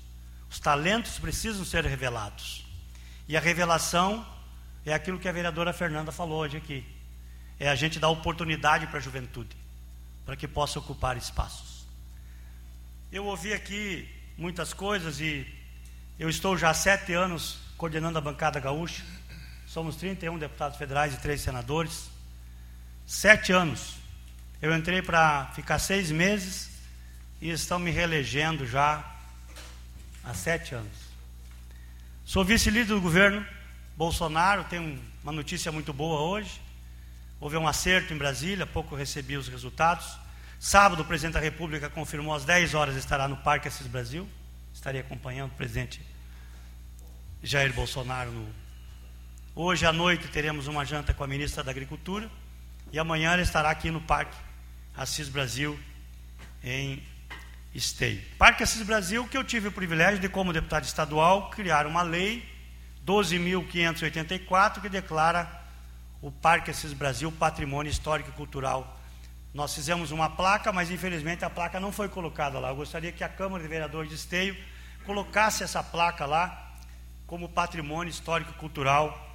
[SPEAKER 9] Os talentos precisam ser revelados. E a revelação é aquilo que a vereadora Fernanda falou hoje aqui. É a gente dar oportunidade para a juventude, para que possa ocupar espaços. Eu ouvi aqui muitas coisas e eu estou já há sete anos coordenando a bancada gaúcha. Somos 31 deputados federais e três senadores. Sete anos. Eu entrei para ficar seis meses e estão me reelegendo já há sete anos. Sou vice-líder do governo Bolsonaro, tem uma notícia muito boa hoje. Houve um acerto em Brasília, pouco recebi os resultados. Sábado, o presidente da República confirmou às 10 horas estará no Parque Assis Brasil. Estarei acompanhando o presidente Jair Bolsonaro. No... Hoje à noite teremos uma janta com a ministra da Agricultura. E amanhã ele estará aqui no Parque Assis Brasil, em Esteio. Parque Assis Brasil, que eu tive o privilégio de, como deputado estadual, criar uma lei 12.584, que declara o Parque Assis Brasil Patrimônio Histórico e Cultural. Nós fizemos uma placa, mas infelizmente a placa não foi colocada lá. Eu gostaria que a Câmara de Vereadores de Esteio colocasse essa placa lá como Patrimônio Histórico e Cultural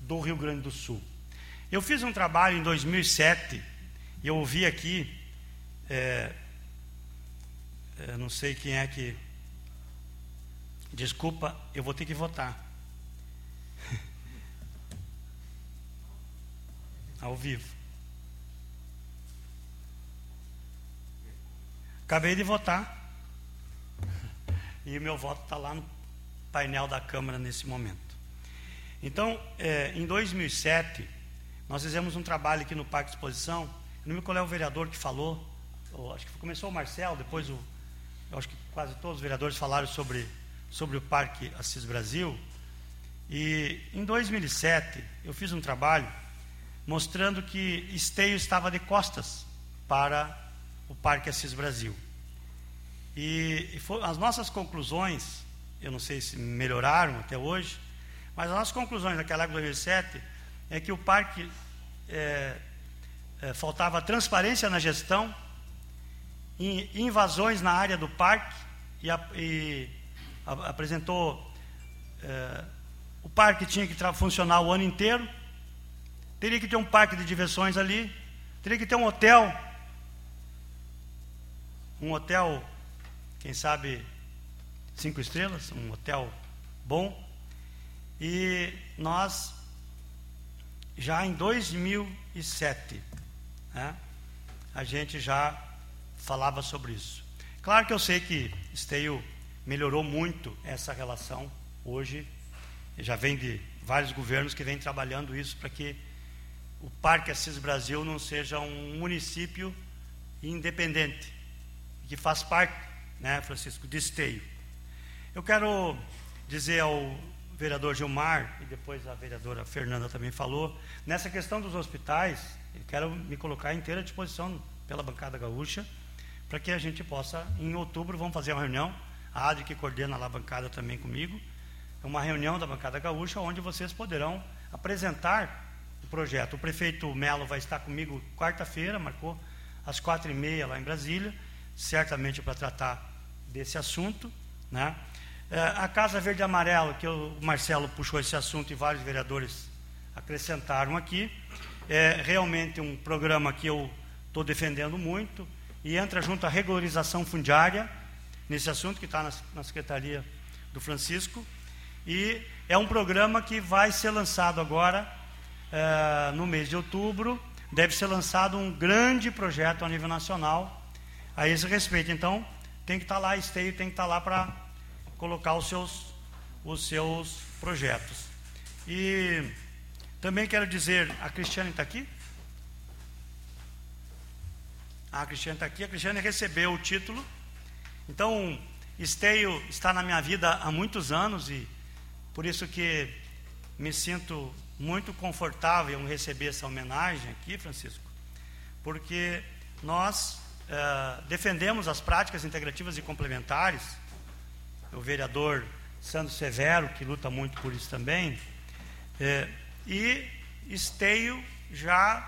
[SPEAKER 9] do Rio Grande do Sul. Eu fiz um trabalho em 2007 e eu ouvi aqui, é, é, não sei quem é que. Desculpa, eu vou ter que votar. Ao vivo. Acabei de votar. E o meu voto está lá no painel da Câmara nesse momento. Então, é, em 2007, nós fizemos um trabalho aqui no Parque de Exposição. Eu não me qual é o vereador que falou. acho que começou o Marcel, depois o, eu acho que quase todos os vereadores falaram sobre, sobre o Parque Assis Brasil. E em 2007, eu fiz um trabalho mostrando que Esteio estava de costas para o Parque Assis Brasil. E, e foi, as nossas conclusões, eu não sei se melhoraram até hoje, mas as nossas conclusões naquela época de 2007 é que o parque é, é, faltava transparência na gestão, invasões na área do parque e, a, e a, apresentou é, o parque tinha que funcionar o ano inteiro, teria que ter um parque de diversões ali, teria que ter um hotel, um hotel, quem sabe cinco estrelas, um hotel bom, e nós já em 2007, né, a gente já falava sobre isso. Claro que eu sei que Esteio melhorou muito essa relação hoje, já vem de vários governos que vêm trabalhando isso para que o Parque Assis Brasil não seja um município independente, que faz parte, né, Francisco, de Esteio. Eu quero dizer ao vereador Gilmar, e depois a vereadora Fernanda também falou, nessa questão dos hospitais, eu quero me colocar inteira disposição pela bancada gaúcha, para que a gente possa, em outubro, vamos fazer uma reunião, a Adri que coordena lá a bancada também comigo, é uma reunião da bancada gaúcha, onde vocês poderão apresentar projeto. O prefeito Melo vai estar comigo quarta-feira, marcou às quatro e meia lá em Brasília, certamente para tratar desse assunto, né? É, a Casa Verde e Amarelo, que o Marcelo puxou esse assunto e vários vereadores acrescentaram aqui, é realmente um programa que eu estou defendendo muito e entra junto à regularização fundiária nesse assunto que está na, na Secretaria do Francisco e é um programa que vai ser lançado agora é, no mês de outubro. Deve ser lançado um grande projeto a nível nacional a esse respeito. Então, tem que estar tá lá, esteio tem que estar tá lá para colocar os seus, os seus projetos. E também quero dizer, a Cristiane está aqui? Ah, a Cristiane está aqui. A Cristiane recebeu o título. Então, Esteio está na minha vida há muitos anos e por isso que me sinto muito confortável em receber essa homenagem aqui, Francisco, porque nós eh, defendemos as práticas integrativas e complementares o vereador Sandro Severo, que luta muito por isso também, é, e Esteio já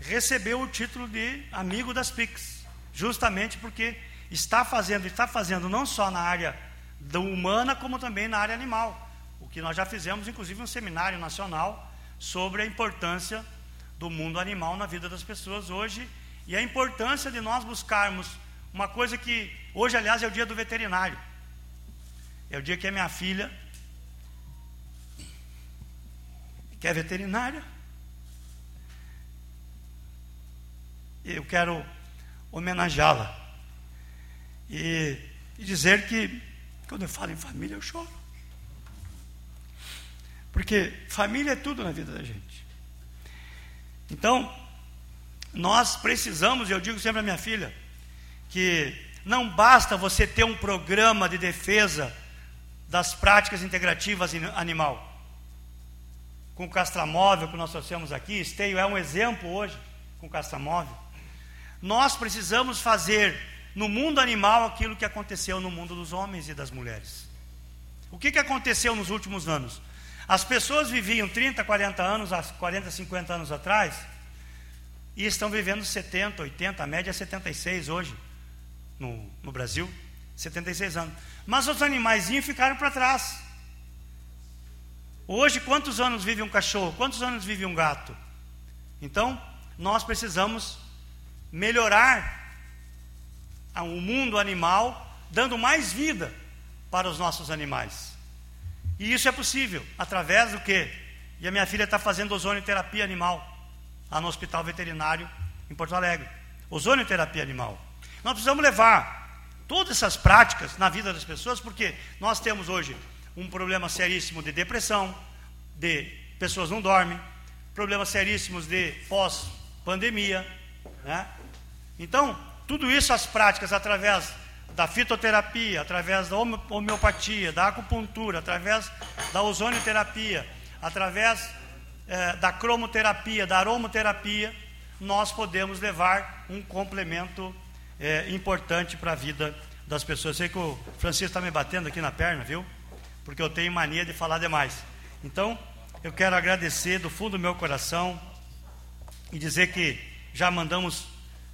[SPEAKER 9] recebeu o título de amigo das PICs, justamente porque está fazendo, está fazendo não só na área humana, como também na área animal. Que nós já fizemos, inclusive, um seminário nacional sobre a importância do mundo animal na vida das pessoas hoje e a importância de nós buscarmos uma coisa que hoje, aliás, é o dia do veterinário. É o dia que a minha filha, que é veterinária, eu quero homenageá-la e, e dizer que, quando eu falo em família, eu choro. Porque família é tudo na vida da gente. Então, nós precisamos, eu digo sempre à minha filha, que não basta você ter um programa de defesa das práticas integrativas animal. Com o castramóvel que nós trouxemos aqui, Esteio é um exemplo hoje com o castramóvel. Nós precisamos fazer no mundo animal aquilo que aconteceu no mundo dos homens e das mulheres. O que, que aconteceu nos últimos anos? As pessoas viviam 30, 40 anos, 40, 50 anos atrás, e estão vivendo 70, 80, a média é 76 hoje no, no Brasil, 76 anos. Mas os animaizinhos ficaram para trás. Hoje, quantos anos vive um cachorro? Quantos anos vive um gato? Então, nós precisamos melhorar o mundo animal, dando mais vida para os nossos animais. E isso é possível através do que? E a minha filha está fazendo ozonioterapia animal lá no Hospital Veterinário em Porto Alegre. Ozonioterapia animal. Nós precisamos levar todas essas práticas na vida das pessoas, porque nós temos hoje um problema seríssimo de depressão, de pessoas não dormem, problemas seríssimos de pós-pandemia, né? Então, tudo isso as práticas através da fitoterapia, através da homeopatia, da acupuntura, através da ozonioterapia, através eh, da cromoterapia, da aromoterapia, nós podemos levar um complemento é, importante para a vida das pessoas. sei que o Francisco está me batendo aqui na perna, viu? Porque eu tenho mania de falar demais. Então, eu quero agradecer do fundo do meu coração e dizer que já mandamos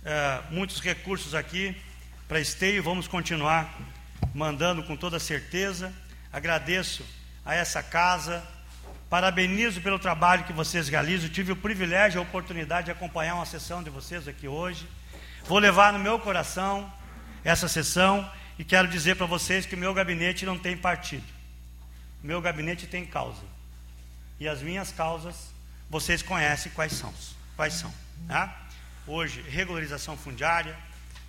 [SPEAKER 9] eh, muitos recursos aqui para Esteio, vamos continuar mandando com toda certeza. Agradeço a essa casa, parabenizo pelo trabalho que vocês realizam. tive o privilégio e a oportunidade de acompanhar uma sessão de vocês aqui hoje. Vou levar no meu coração essa sessão e quero dizer para vocês que o meu gabinete não tem partido. Meu gabinete tem causa. E as minhas causas, vocês conhecem quais são. Quais são tá? Hoje, regularização fundiária,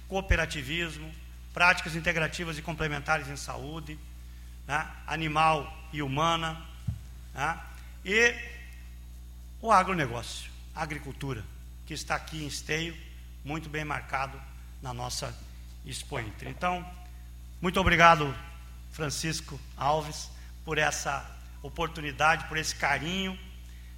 [SPEAKER 9] cooperativismo, práticas integrativas e complementares em saúde, né? animal e humana, né? e o agronegócio, agricultura, que está aqui em esteio, muito bem marcado na nossa Expo Inter. Então, muito obrigado, Francisco Alves, por essa oportunidade, por esse carinho.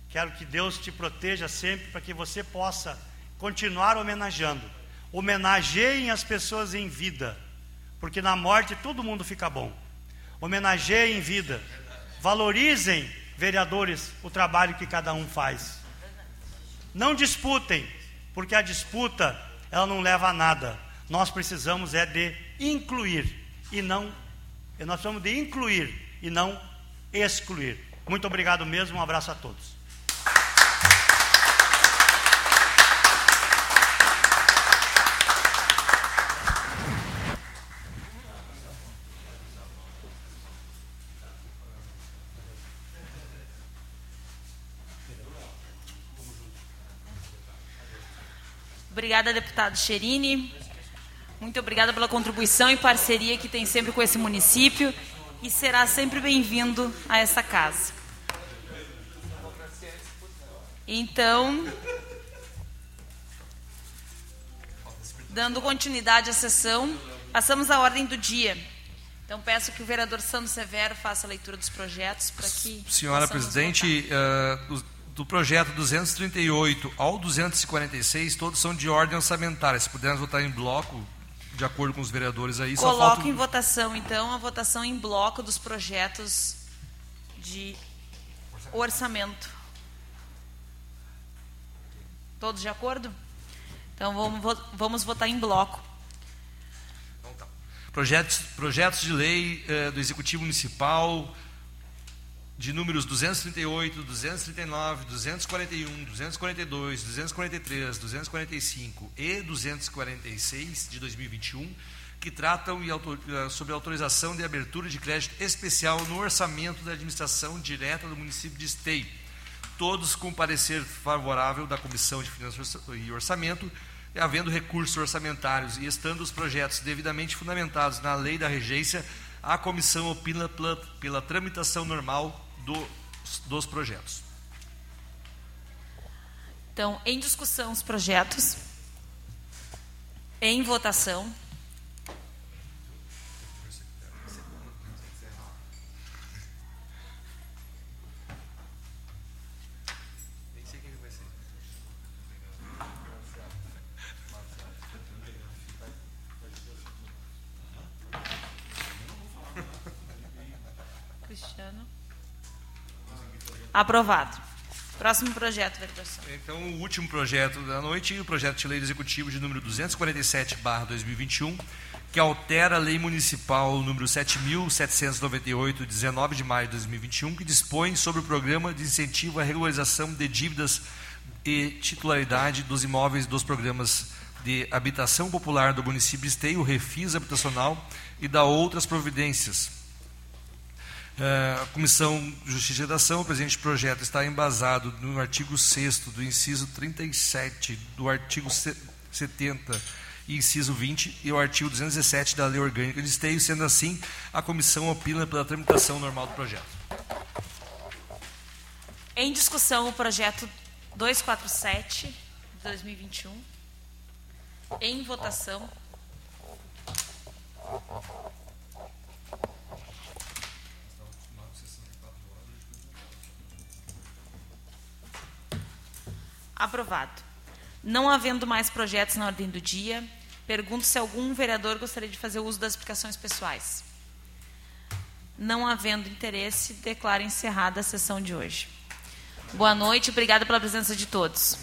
[SPEAKER 9] Quero que Deus te proteja sempre para que você possa continuar homenageando. Homenageiem as pessoas em vida, porque na morte todo mundo fica bom. Homenageiem em vida. Valorizem, vereadores, o trabalho que cada um faz. Não disputem, porque a disputa ela não leva a nada. Nós precisamos é de incluir e não nós precisamos de incluir e não excluir. Muito obrigado mesmo, um abraço a todos.
[SPEAKER 1] Obrigada, deputado Cherini. Muito obrigada pela contribuição e parceria que tem sempre com esse município e será sempre bem-vindo a essa casa. Então, dando continuidade à sessão, passamos à ordem do dia. Então, peço que o vereador Santos Severo faça a leitura dos projetos para que.
[SPEAKER 2] Senhora presidente, uh, do projeto 238 ao 246, todos são de ordem orçamentária. Se pudermos votar em bloco, de acordo com os vereadores aí.
[SPEAKER 1] Coloco falta... em votação, então, a votação em bloco dos projetos de orçamento. Todos de acordo? Então, vamos, vamos votar em bloco.
[SPEAKER 2] Então, tá. Projetos, projetos de lei eh, do Executivo Municipal de números 238, 239, 241, 242, 243, 245 e 246 de 2021, que tratam eh, sobre autorização de abertura de crédito especial no orçamento da administração direta do município de Esteio. Todos com parecer favorável da Comissão de Finanças e Orçamento, havendo recursos orçamentários e estando os projetos devidamente fundamentados na lei da regência, a comissão opina pela, pela tramitação normal do, dos projetos.
[SPEAKER 1] Então, em discussão os projetos, em votação. Aprovado. Próximo projeto, vereador.
[SPEAKER 2] Então, o último projeto da noite, o projeto de lei executivo de número 247/2021, que altera a lei municipal número 7798, 19 de maio de 2021, que dispõe sobre o programa de incentivo à regularização de dívidas e titularidade dos imóveis dos programas de habitação popular do município Esteio, refis habitacional e da outras providências a Comissão de Justiça e Redação, o presente projeto está embasado no artigo 6 do inciso 37 do artigo 70 e inciso 20 e o artigo 217 da Lei Orgânica de Esteio, sendo assim, a comissão opina pela tramitação normal do projeto.
[SPEAKER 1] Em discussão o projeto 247 de 2021. Em votação. Aprovado. Não havendo mais projetos na ordem do dia, pergunto se algum vereador gostaria de fazer uso das explicações pessoais. Não havendo interesse, declaro encerrada a sessão de hoje. Boa noite, obrigada pela presença de todos.